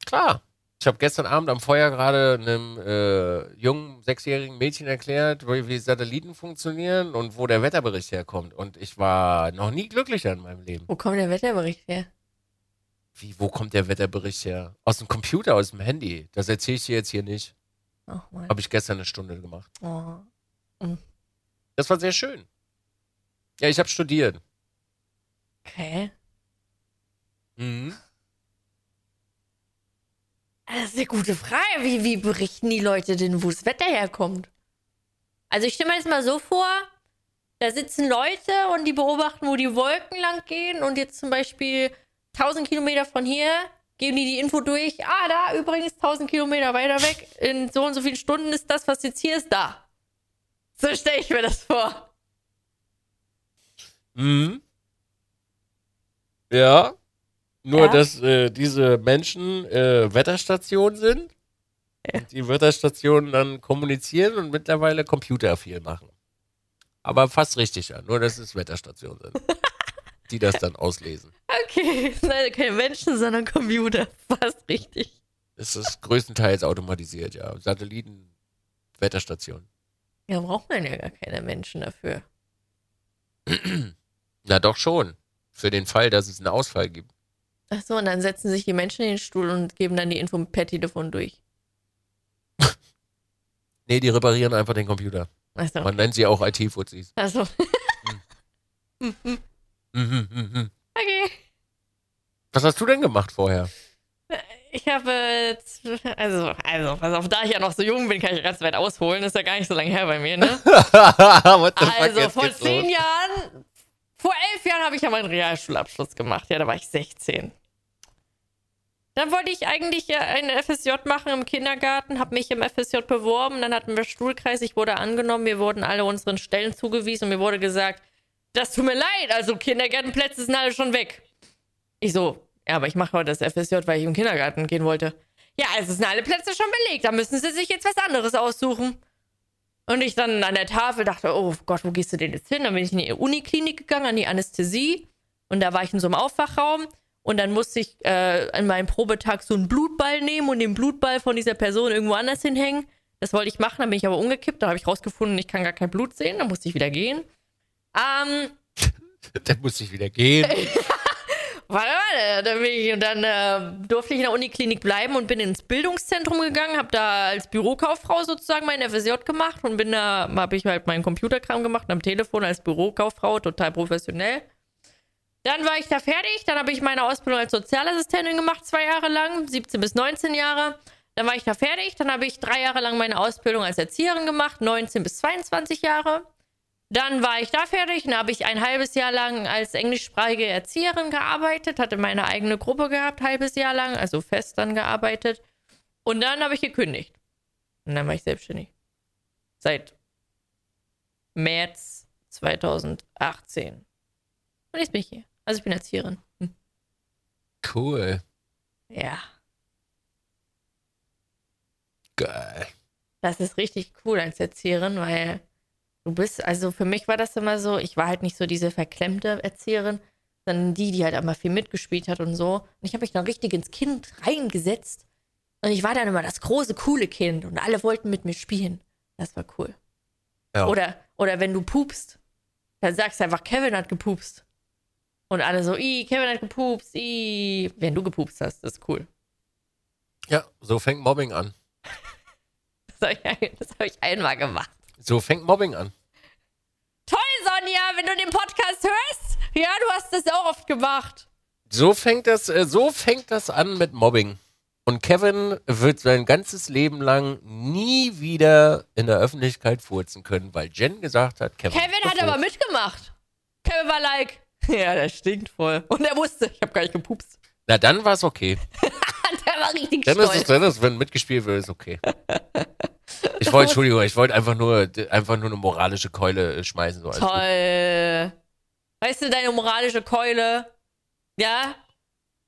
Klar. Ich habe gestern Abend am Feuer gerade einem äh, jungen sechsjährigen Mädchen erklärt, wie, wie Satelliten funktionieren und wo der Wetterbericht herkommt. Und ich war noch nie glücklicher in meinem Leben. Wo kommt der Wetterbericht her? Wie, wo kommt der Wetterbericht her? Aus dem Computer, aus dem Handy. Das erzähle ich dir jetzt hier nicht. Ach man. Habe ich gestern eine Stunde gemacht. Oh. Das war sehr schön. Ja, ich habe studiert. Okay. Mhm. Das ist eine gute Frage. Wie, wie berichten die Leute denn, wo das Wetter herkommt? Also ich stelle mir das mal so vor, da sitzen Leute und die beobachten, wo die Wolken lang gehen und jetzt zum Beispiel 1000 Kilometer von hier geben die die Info durch. Ah, da übrigens 1000 Kilometer weiter weg. In so und so vielen Stunden ist das, was jetzt hier ist, da. So stelle ich mir das vor. Mhm. Ja. Nur, Ja. dass äh, diese Menschen äh, Wetterstationen sind. Ja. Und die Wetterstationen dann kommunizieren und mittlerweile Computer viel machen. Aber fast richtig, ja. Nur, dass es Wetterstationen sind. die das dann auslesen. Okay, es sind also keine Menschen, sondern Computer. Fast richtig. Es ist größtenteils automatisiert, ja. Satelliten, Wetterstationen. Ja, braucht man ja gar keine Menschen dafür. Na doch schon. Für den Fall, dass es einen Ausfall gibt. Ach so, und dann setzen sich die Menschen in den Stuhl und geben dann die Info per Telefon durch. Nee, die reparieren einfach den Computer. Ach so. Man nennt sie auch IT-Fuzis. Ach so. Mhm, mhm, mhm. Okay. Was hast du denn gemacht vorher? Ich habe, also, also, pass auf, da ich ja noch so jung bin, kann ich ganz weit ausholen. Ist ja gar nicht so lange her bei mir, ne? Also, vor zehn los. Jahren, vor elf Jahren habe ich ja meinen Realschulabschluss gemacht. Ja, da war ich 16. Dann wollte ich eigentlich ja einen FSJ machen im Kindergarten, habe mich im FSJ beworben, dann hatten wir Stuhlkreis, ich wurde angenommen, mir wurden alle unseren Stellen zugewiesen und mir wurde gesagt, das tut mir leid, also Kindergartenplätze sind alle schon weg. Ich so, ja, aber ich mache heute das FSJ, weil ich im Kindergarten gehen wollte. Ja, also sind alle Plätze schon belegt, da müssen sie sich jetzt was anderes aussuchen. Und ich dann an der Tafel dachte, oh Gott, wo gehst du denn jetzt hin? Dann bin ich in die Uniklinik gegangen, an die Anästhesie. Und da war ich in so einem Aufwachraum. Und dann musste ich äh, an meinem Probetag so einen Blutball nehmen und den Blutball von dieser Person irgendwo anders hinhängen. Das wollte ich machen, dann bin ich aber umgekippt. Da habe ich rausgefunden, ich kann gar kein Blut sehen. Dann musste ich wieder gehen. Ähm, Der muss sich wieder gehen. Warte, warte, dann bin ich, und dann äh, durfte ich in der Uniklinik bleiben und bin ins Bildungszentrum gegangen, habe da als Bürokauffrau sozusagen mein FSJ gemacht und bin da, habe ich halt meinen Computerkram gemacht am Telefon als Bürokauffrau, total professionell. Dann war ich da fertig, dann habe ich meine Ausbildung als Sozialassistentin gemacht, zwei Jahre lang, 17 bis 19 Jahre. Dann war ich da fertig, dann habe ich drei Jahre lang meine Ausbildung als Erzieherin gemacht, 19 bis 22 Jahre. Dann war ich da fertig und habe ich ein halbes Jahr lang als englischsprachige Erzieherin gearbeitet, hatte meine eigene Gruppe gehabt, halbes Jahr lang, also fest dann gearbeitet. Und dann habe ich gekündigt. Und dann war ich selbstständig. Seit März 2018. Und jetzt bin ich hier. Also ich bin Erzieherin. Hm. Cool. Ja, Geil. das ist richtig cool als Erzieherin, weil du bist, also für mich war das immer so, ich war halt nicht so diese verklemmte Erzieherin, sondern die, die halt immer viel mitgespielt hat und so. Und ich habe mich dann richtig ins Kind reingesetzt. Und ich war dann immer das große, coole Kind und alle wollten mit mir spielen. Das war cool. Ja. Oder, oder wenn du pupst, dann sagst du einfach, Kevin hat gepupst. Und alle so, i, Kevin hat gepupst, i. Wenn du gepupst hast, das ist cool. ja, so fängt Mobbing an. Das habe ich, das hab ich einmal gemacht. So fängt Mobbing an. Toll, Sonja, wenn du den Podcast hörst. Ja, du hast das auch oft gemacht. So fängt das, äh, so fängt das an mit Mobbing. Und Kevin wird sein ganzes Leben lang nie wieder in der Öffentlichkeit furzen können, weil Jen gesagt hat, Kevin. Kevin hat aber mitgemacht. Kevin war like, ja, der stinkt voll. Und er wusste, ich habe gar nicht gepupst. Na, dann war es okay. der war richtig Dann ist es, stolz. dann ist, wenn mitgespielt wird, ist okay. Ich wollte, Entschuldigung, ich wollte einfach nur, einfach nur eine moralische Keule äh, schmeißen. So. Toll. Weißt du, deine moralische Keule, ja,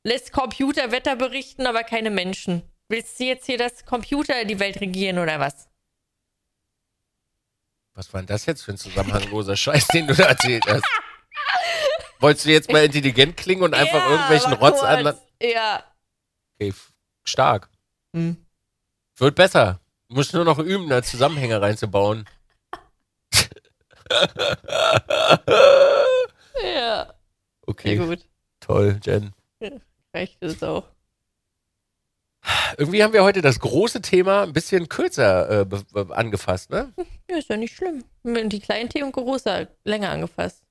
lässt Computer Wetter berichten, aber keine Menschen. Willst du jetzt hier das Computer die Welt regieren oder was? Was war denn das jetzt für ein zusammenhangloser Scheiß, den du da erzählt hast? Wolltest du jetzt mal intelligent klingen und einfach ja, irgendwelchen Rotz kurz. an. Ja. Okay, stark. Hm. Wird besser. Du musst nur noch üben, da Zusammenhänge reinzubauen. Ja. Okay, Sehr gut. toll, Jen. Recht ist auch. Irgendwie haben wir heute das große Thema ein bisschen kürzer äh, angefasst, ne? Ja, ist ja nicht schlimm. Die kleinen Themen große länger angefasst.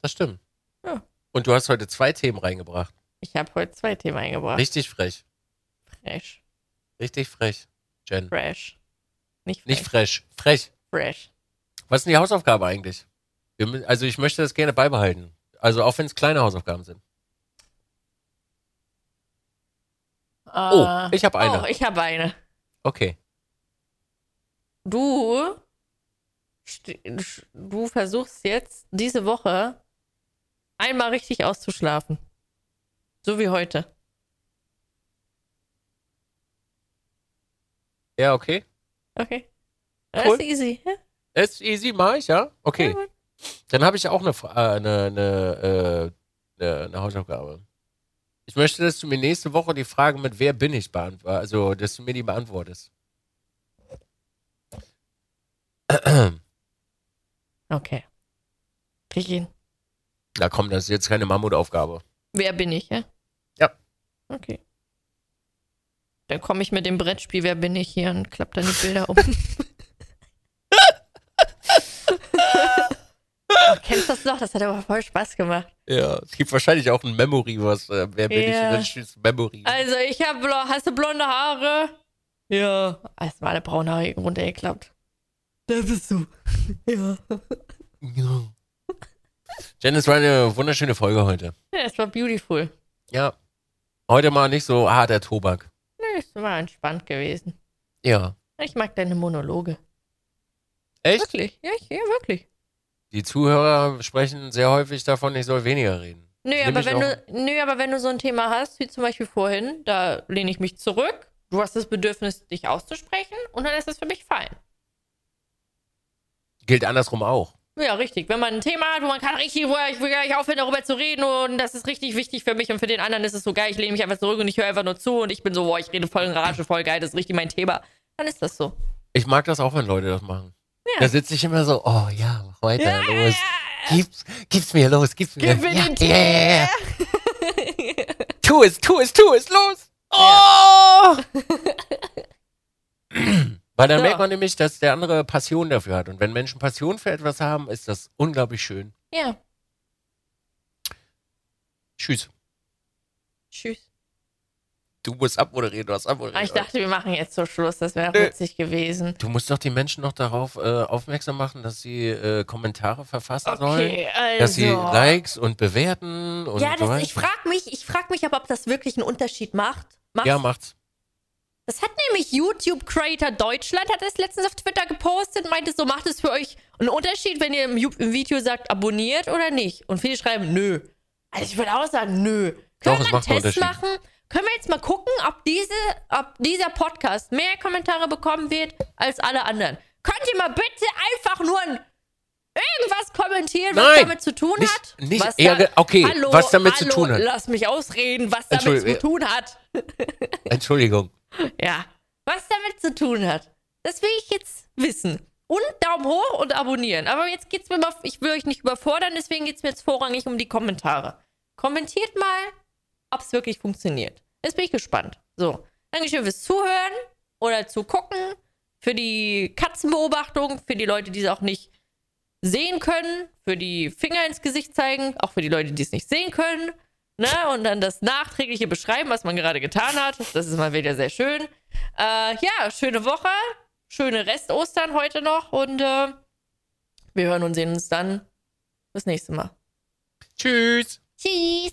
Das stimmt. Ja. Und du hast heute zwei Themen reingebracht. Ich habe heute zwei Themen eingebracht. Richtig frech. Fresh. Richtig frech, Jen. Fresh. Nicht fresh. Nicht fresh, frech. fresh. Was ist denn die Hausaufgabe eigentlich? Wir, also ich möchte das gerne beibehalten. Also auch wenn es kleine Hausaufgaben sind. Oh, ich hab eine. Oh, ich habe eine. Okay. Du, du versuchst jetzt diese Woche einmal richtig auszuschlafen. So wie heute. Ja, okay. Okay. Das Cool. ist easy. Ja? Ist easy, mach ich, ja? Okay. Ja. Dann habe ich auch eine, äh, eine, eine, äh, eine, eine Hausaufgabe. Ich möchte, dass du mir nächste Woche die Frage mit Wer bin ich beantwortest. Also, dass du mir die beantwortest. Okay. Krieg ich hin. Na komm, das ist jetzt keine Mammutaufgabe. Wer bin ich, ja? Ja. Okay. Dann komme ich mit dem Brettspiel Wer bin ich hier und klapp dann die Bilder um. oh, kennst du das noch? Das hat aber voll Spaß gemacht. Ja. Es gibt wahrscheinlich auch ein Memory, was äh, Wer bin ich? Ja. Und dann steht Memory. Also, ich habe, hast du blonde Haare? Ja. Erstmal alle braune Haare runtergeklappt. Da bist du. ja. Ja. Jen, es war eine wunderschöne Folge heute. Ja, es war beautiful. Ja. Heute mal nicht so harter Tobak. Nö, es war entspannt gewesen. Ja. Ich mag deine Monologe. Echt? Wirklich? Ja, ich, ja wirklich. Die Zuhörer sprechen sehr häufig davon, ich soll weniger reden. Nö, aber wenn du, nö, aber wenn du so ein Thema hast, wie zum Beispiel vorhin, da lehne ich mich zurück. Du hast das Bedürfnis, dich auszusprechen und dann ist das für mich fein. Gilt andersrum auch. Ja, richtig. Wenn man ein Thema hat, wo man kann richtig, wo ich will gar nicht aufhören, darüber zu reden und das ist richtig wichtig für mich und für den anderen ist es so geil, ich lehne mich einfach zurück und ich höre einfach nur zu und ich bin so, boah, ich rede voll in Rage, voll geil, das ist richtig mein Thema. Dann ist das so. Ich mag das auch, wenn Leute das machen. Ja. Da sitze ich immer so, oh ja, mach weiter, Ja, los. ja, Gib's, gib's mir, los, gib's mir. Gib mir den ja. Tu es, tu es, tu es, los. Oh! Weil dann So. merkt man nämlich, dass der andere Passion dafür hat. Und wenn Menschen Passion für etwas haben, ist das unglaublich schön. ja. Tschüss. Tschüss. Du musst abmoderieren, du hast abmoderiert. Ah, ich dachte, wir machen jetzt so Schluss, das wäre witzig gewesen. Du musst doch die Menschen noch darauf äh, aufmerksam machen, dass sie äh, Kommentare verfassen sollen. Okay, also. Dass sie Likes und bewerten und ja, das, ich frage mich, ich frag mich aber, ob das wirklich einen Unterschied macht. Macht ja, macht's. Das hat nämlich YouTube Creator Deutschland, hat das letztens auf Twitter gepostet meinte so, macht es für euch einen Unterschied, wenn ihr im, im Video sagt, abonniert oder nicht? Und viele schreiben, nö. Also ich würde auch sagen, nö. Doch, Können es wir einen einen Test Unterschied. machen? Können wir jetzt mal gucken, ob, diese, ob dieser Podcast mehr Kommentare bekommen wird als alle anderen? Könnt ihr mal bitte einfach nur ein, irgendwas kommentieren, was Nein, damit zu tun nicht- hat? nicht was Ärger- okay, hallo, was damit zu hallo, tun hat. Lass mich ausreden, was damit zu tun hat. Entschuldigung. Ja, was damit zu tun hat. Das will ich jetzt wissen. Und Daumen hoch und abonnieren. Aber jetzt geht's mir mal, ich will euch nicht überfordern, deswegen geht's mir jetzt vorrangig um die Kommentare. Kommentiert mal, ob es wirklich funktioniert. Jetzt bin ich gespannt. So, Dankeschön fürs Zuhören oder Zugucken, für die Katzenbeobachtung, für die Leute, die es auch nicht sehen können, für die Finger ins Gesicht zeigen, auch für die Leute, die es nicht sehen können. Ne? Und dann das nachträgliche Beschreiben, was man gerade getan hat. Das ist mal wieder sehr schön. Äh, ja, schöne Woche. Schöne Rest-Ostern heute noch. Und äh, wir hören und sehen uns dann das nächste Mal. Tschüss. Tschüss.